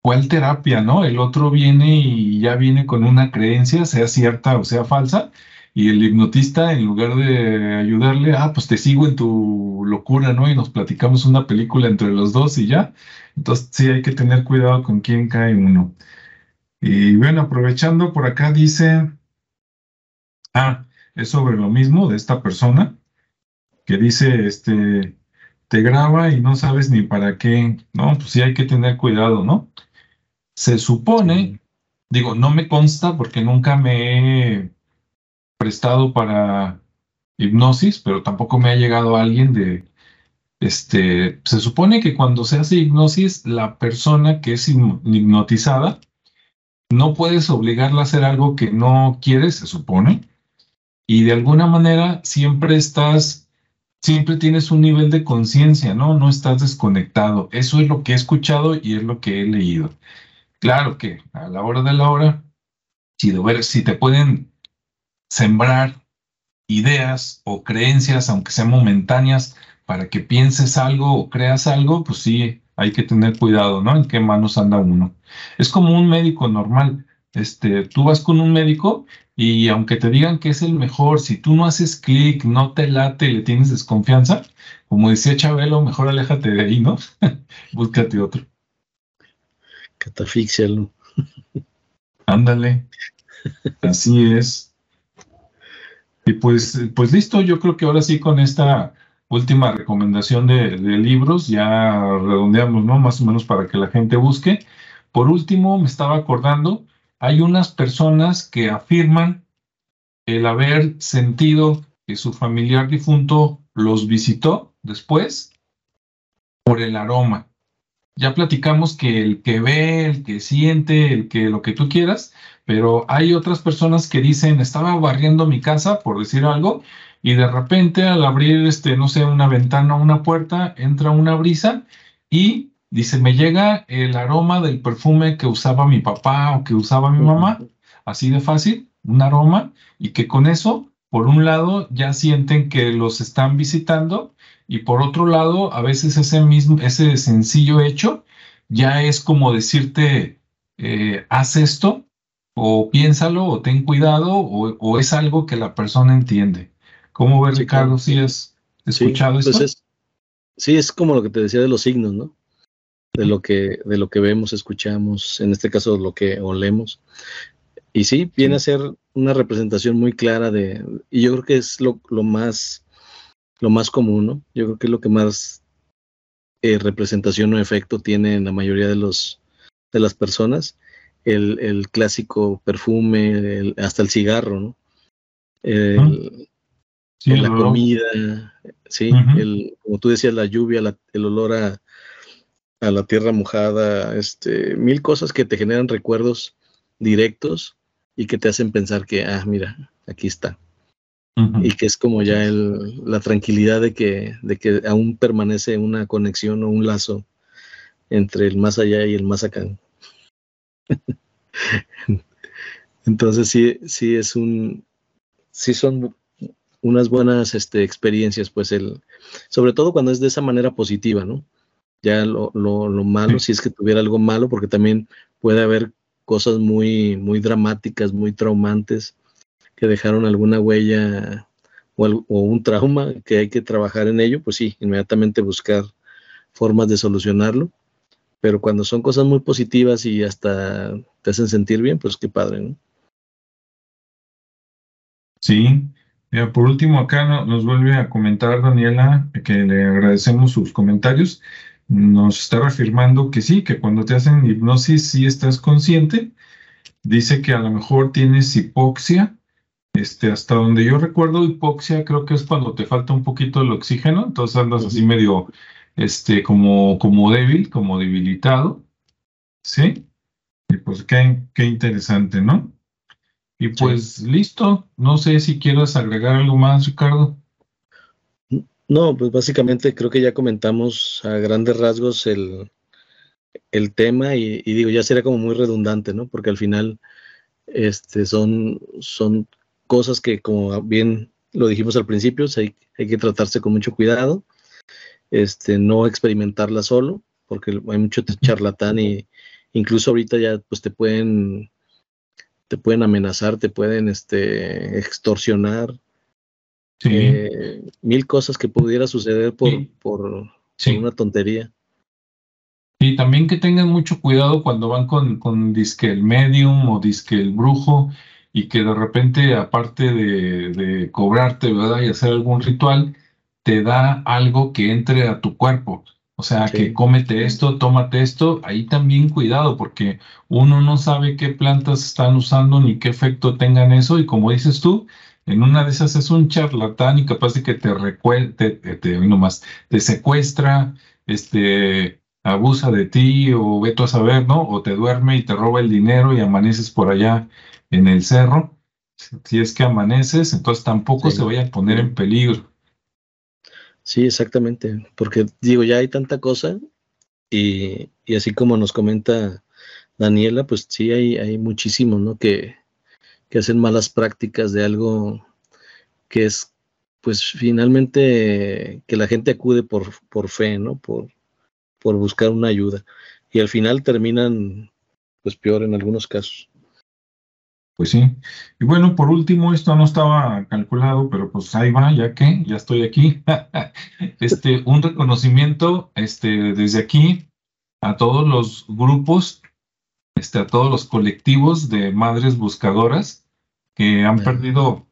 cuál terapia, ¿no? El otro viene y ya viene con una creencia, sea cierta o sea falsa, y el hipnotista, en lugar de ayudarle, ah, pues te sigo en tu locura, ¿no? Y nos platicamos una película entre los dos y ya. Entonces sí hay que tener cuidado con quién cae uno. Y bueno, aprovechando por acá dice, ah, es sobre lo mismo de esta persona que dice, este, te graba y no sabes ni para qué, ¿no? Pues sí hay que tener cuidado, ¿no? Se supone, digo, no me consta porque nunca me he prestado para hipnosis, pero tampoco me ha llegado alguien de, este, se supone que cuando se hace hipnosis, la persona que es hipnotizada, no puedes obligarla a hacer algo que no quiere, se supone, y de alguna manera siempre estás, siempre tienes un nivel de conciencia, ¿no? No estás desconectado. Eso es lo que he escuchado y es lo que he leído. Claro que a la hora de la hora, si, ver, si te pueden sembrar ideas o creencias, aunque sean momentáneas, para que pienses algo o creas algo, pues sí, hay que tener cuidado, ¿no? En qué manos anda uno. Es como un médico normal. Este, tú vas con un médico y aunque te digan que es el mejor, si tú no haces clic, no te late, le tienes desconfianza, como decía Chabelo, mejor aléjate de ahí, ¿no? *laughs* Búscate otro. Catafixialo. Ándale. Así es. Y pues, pues listo, yo creo que ahora sí con esta última recomendación de, libros, ya redondeamos, ¿no? Más o menos para que la gente busque. Por último, me estaba acordando, hay unas personas que afirman el haber sentido que su familiar difunto los visitó después por el aroma. Ya platicamos que el que ve, el que siente, el que lo que tú quieras, pero hay otras personas que dicen, estaba barriendo mi casa, por decir algo, y de repente al abrir, este, no sé, una ventana o una puerta, entra una brisa y dice, me llega el aroma del perfume que usaba mi papá o que usaba mi mamá, así de fácil, un aroma, y que con eso, por un lado, ya sienten que los están visitando y por otro lado, a veces ese mismo, ese sencillo hecho ya es como decirte, eh, haz esto, o piénsalo, o ten cuidado, o es algo que la persona entiende. ¿Cómo ves, Ricardo? ¿Sí has escuchado pues esto? sí, es como lo que te decía de los signos, ¿no? De lo que, de lo que vemos, escuchamos, en este caso lo que olemos. Y sí, viene a ser una representación muy clara de, y yo creo que es lo, más, lo más común, ¿no? Yo creo que es lo que más eh, representación o efecto tiene en la mayoría de los de las personas. El, clásico perfume, hasta el cigarro, ¿no? El, la comida, sí, el, como tú decías, la lluvia, el olor a, la tierra mojada, este, mil cosas que te generan recuerdos directos y que te hacen pensar que, ah, mira, aquí está. Y que es como ya el, la tranquilidad de que, de que aún permanece una conexión o un lazo entre el más allá y el más acá. *laughs* Entonces sí, sí es un, sí son unas buenas este, experiencias, pues el, sobre todo cuando es de esa manera positiva, ¿no? Ya lo, lo, lo malo, si es que tuviera algo malo, porque también puede haber cosas muy, muy dramáticas, muy traumantes, que dejaron alguna huella o, un trauma que hay que trabajar en ello, pues sí, inmediatamente buscar formas de solucionarlo. Pero cuando son cosas muy positivas y hasta te hacen sentir bien, pues qué padre, ¿no? Sí, por último, acá nos vuelve a comentar Daniela que le agradecemos sus comentarios. Nos está reafirmando que sí, que cuando te hacen hipnosis sí estás consciente. Dice que a lo mejor tienes hipoxia. Este, hasta donde yo recuerdo, hipoxia creo que es cuando te falta un poquito el oxígeno, entonces andas así medio, este, como, como débil, como debilitado. ¿Sí? Y pues qué, qué interesante, ¿no? Y pues listo, no sé si quieres agregar algo más, Ricardo. No, pues básicamente creo que ya comentamos a grandes rasgos el, el tema y, digo, ya sería como muy redundante, ¿no? Porque al final este, son, son cosas que, como bien lo dijimos al principio, hay, hay que tratarse con mucho cuidado, este, no experimentarla solo, porque hay mucho charlatán y incluso ahorita ya pues te pueden te pueden amenazar, te pueden este, extorsionar. Eh, mil cosas que pudiera suceder por, por, una tontería. Y también que tengan mucho cuidado cuando van con, con disque el medium o disque el brujo y que de repente, aparte de, cobrarte, ¿verdad? Y hacer algún ritual, te da algo que entre a tu cuerpo. O sea, que cómete esto, tómate esto, ahí también cuidado, porque uno no sabe qué plantas están usando ni qué efecto tengan eso, y como dices tú, en una de esas es un charlatán y capaz de que te recuerde, te, te, te secuestra, este, abusa de ti, o veto a saber, ¿no? O te duerme y te roba el dinero y amaneces por allá en el cerro, si es que amaneces, entonces tampoco se vaya a poner en peligro. Sí, exactamente, porque digo, ya hay tanta cosa y, así como nos comenta Daniela, pues sí hay, hay muchísimos, ¿no? Que, que hacen malas prácticas de algo que es, pues finalmente que la gente acude por, por fe, ¿no? Por, por buscar una ayuda. Y al final terminan, pues peor en algunos casos. Pues sí. Y bueno, por último, esto no estaba calculado, pero pues ahí va, ya que ya estoy aquí. *laughs* este, un reconocimiento este, desde aquí a todos los grupos, este, a todos los colectivos de madres buscadoras que han perdido,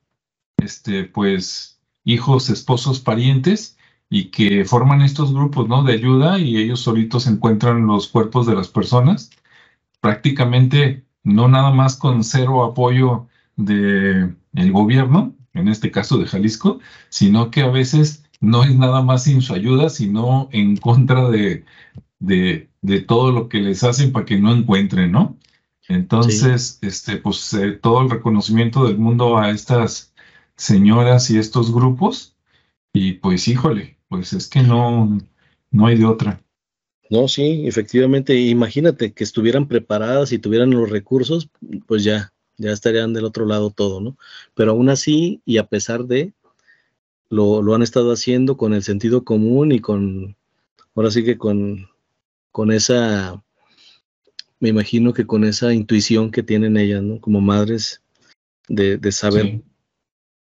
este, pues, hijos, esposos, parientes y que forman estos grupos, ¿no? De ayuda y ellos solitos encuentran los cuerpos de las personas. Prácticamente no nada más con cero apoyo del el gobierno, en este caso de Jalisco, sino que a veces no es nada más sin su ayuda, sino en contra de, de, todo lo que les hacen para que no encuentren, ¿no? Entonces, este, pues eh, todo el reconocimiento del mundo a estas señoras y estos grupos, y pues híjole, pues es que no, no hay de otra. No, sí, efectivamente, imagínate que estuvieran preparadas y tuvieran los recursos, pues ya, ya estarían del otro lado todo, ¿no? Pero aún así, y a pesar de, lo, lo han estado haciendo con el sentido común y con, ahora sí que con, con esa, me imagino que con esa intuición que tienen ellas, ¿no? Como madres, de, de saber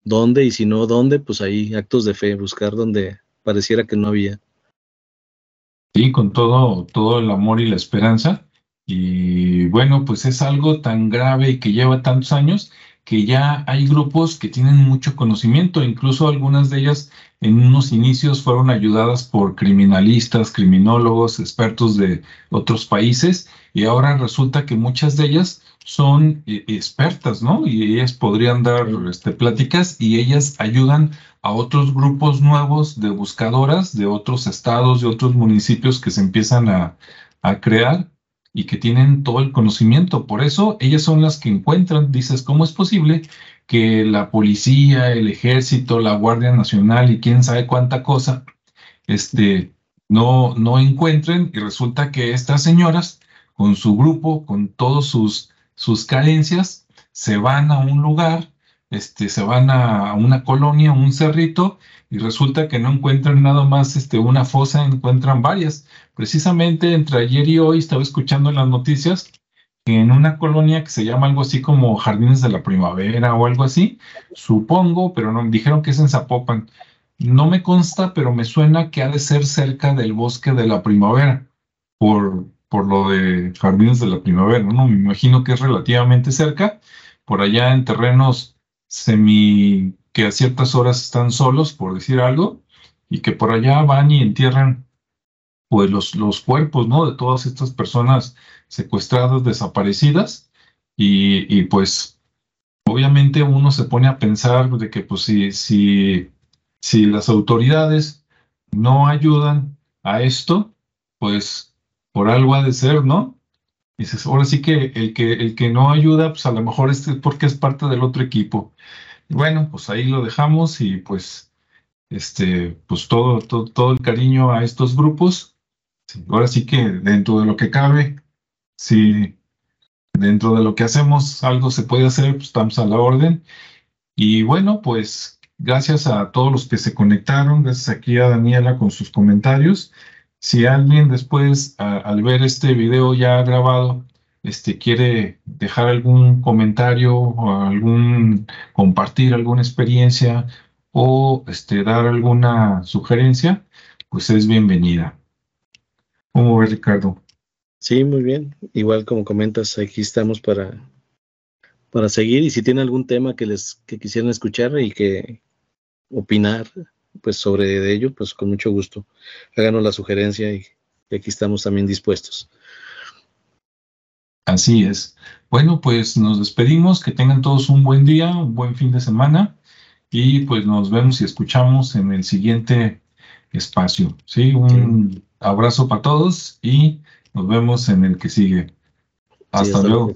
dónde y si no dónde, pues ahí actos de fe, buscar donde pareciera que no había. Sí, con todo, todo el amor y la esperanza. Y bueno, pues es algo tan grave y que lleva tantos años que ya hay grupos que tienen mucho conocimiento, incluso algunas de ellas en unos inicios fueron ayudadas por criminalistas, criminólogos, expertos de otros países, y ahora resulta que muchas de ellas son eh, expertas, ¿no? Y ellas podrían dar este, pláticas y ellas ayudan a otros grupos nuevos de buscadoras de otros estados, de otros municipios que se empiezan a, crear y que tienen todo el conocimiento. Por eso ellas son las que encuentran, dices, ¿cómo es posible que la policía, el ejército, la Guardia Nacional y quién sabe cuánta cosa, este, no, no encuentren? Y resulta que estas señoras, con su grupo, con todos sus, sus carencias, se van a un lugar este, se van a, una colonia, un cerrito, y resulta que no encuentran nada más este, una fosa, encuentran varias. Precisamente entre ayer y hoy estaba escuchando en las noticias que en una colonia que se llama algo así como Jardines de la Primavera o algo así, supongo, pero no, dijeron que es en Zapopan. No me consta, pero me suena que ha de ser cerca del bosque de la primavera, por, por lo de Jardines de la Primavera, ¿no? Me imagino que es relativamente cerca, por allá en terrenos semi que a ciertas horas están solos, por decir algo, y que por allá van y entierran pues los, los cuerpos, ¿no? De todas estas personas secuestradas, desaparecidas, y, pues obviamente uno se pone a pensar de que pues si, si, si las autoridades no ayudan a esto, pues por algo ha de ser, ¿no? Dices, ahora sí que el que, el que no ayuda, pues a lo mejor es porque es parte del otro equipo. bueno, pues ahí lo dejamos y pues, este, pues todo, todo, todo el cariño a estos grupos. ahora sí que dentro de lo que cabe, si dentro de lo que hacemos algo se puede hacer, pues estamos a la orden. Y bueno, pues gracias a todos los que se conectaron, gracias aquí a Daniela con sus comentarios. Si alguien después, al ver este video ya grabado, este, quiere dejar algún comentario o algún compartir alguna experiencia o este, dar alguna sugerencia, pues es bienvenida. ¿Cómo ves, Ricardo? Sí, muy bien. Igual como comentas, aquí estamos para, para seguir y si tienen algún tema que les que quisieran escuchar y que opinar pues sobre ello, pues con mucho gusto. Háganos la sugerencia y, aquí estamos también dispuestos. Así es. Bueno, pues nos despedimos, que tengan todos un buen día, un buen fin de semana y pues nos vemos y escuchamos en el siguiente espacio. Sí, un abrazo para todos y nos vemos en el que sigue. Hasta, luego.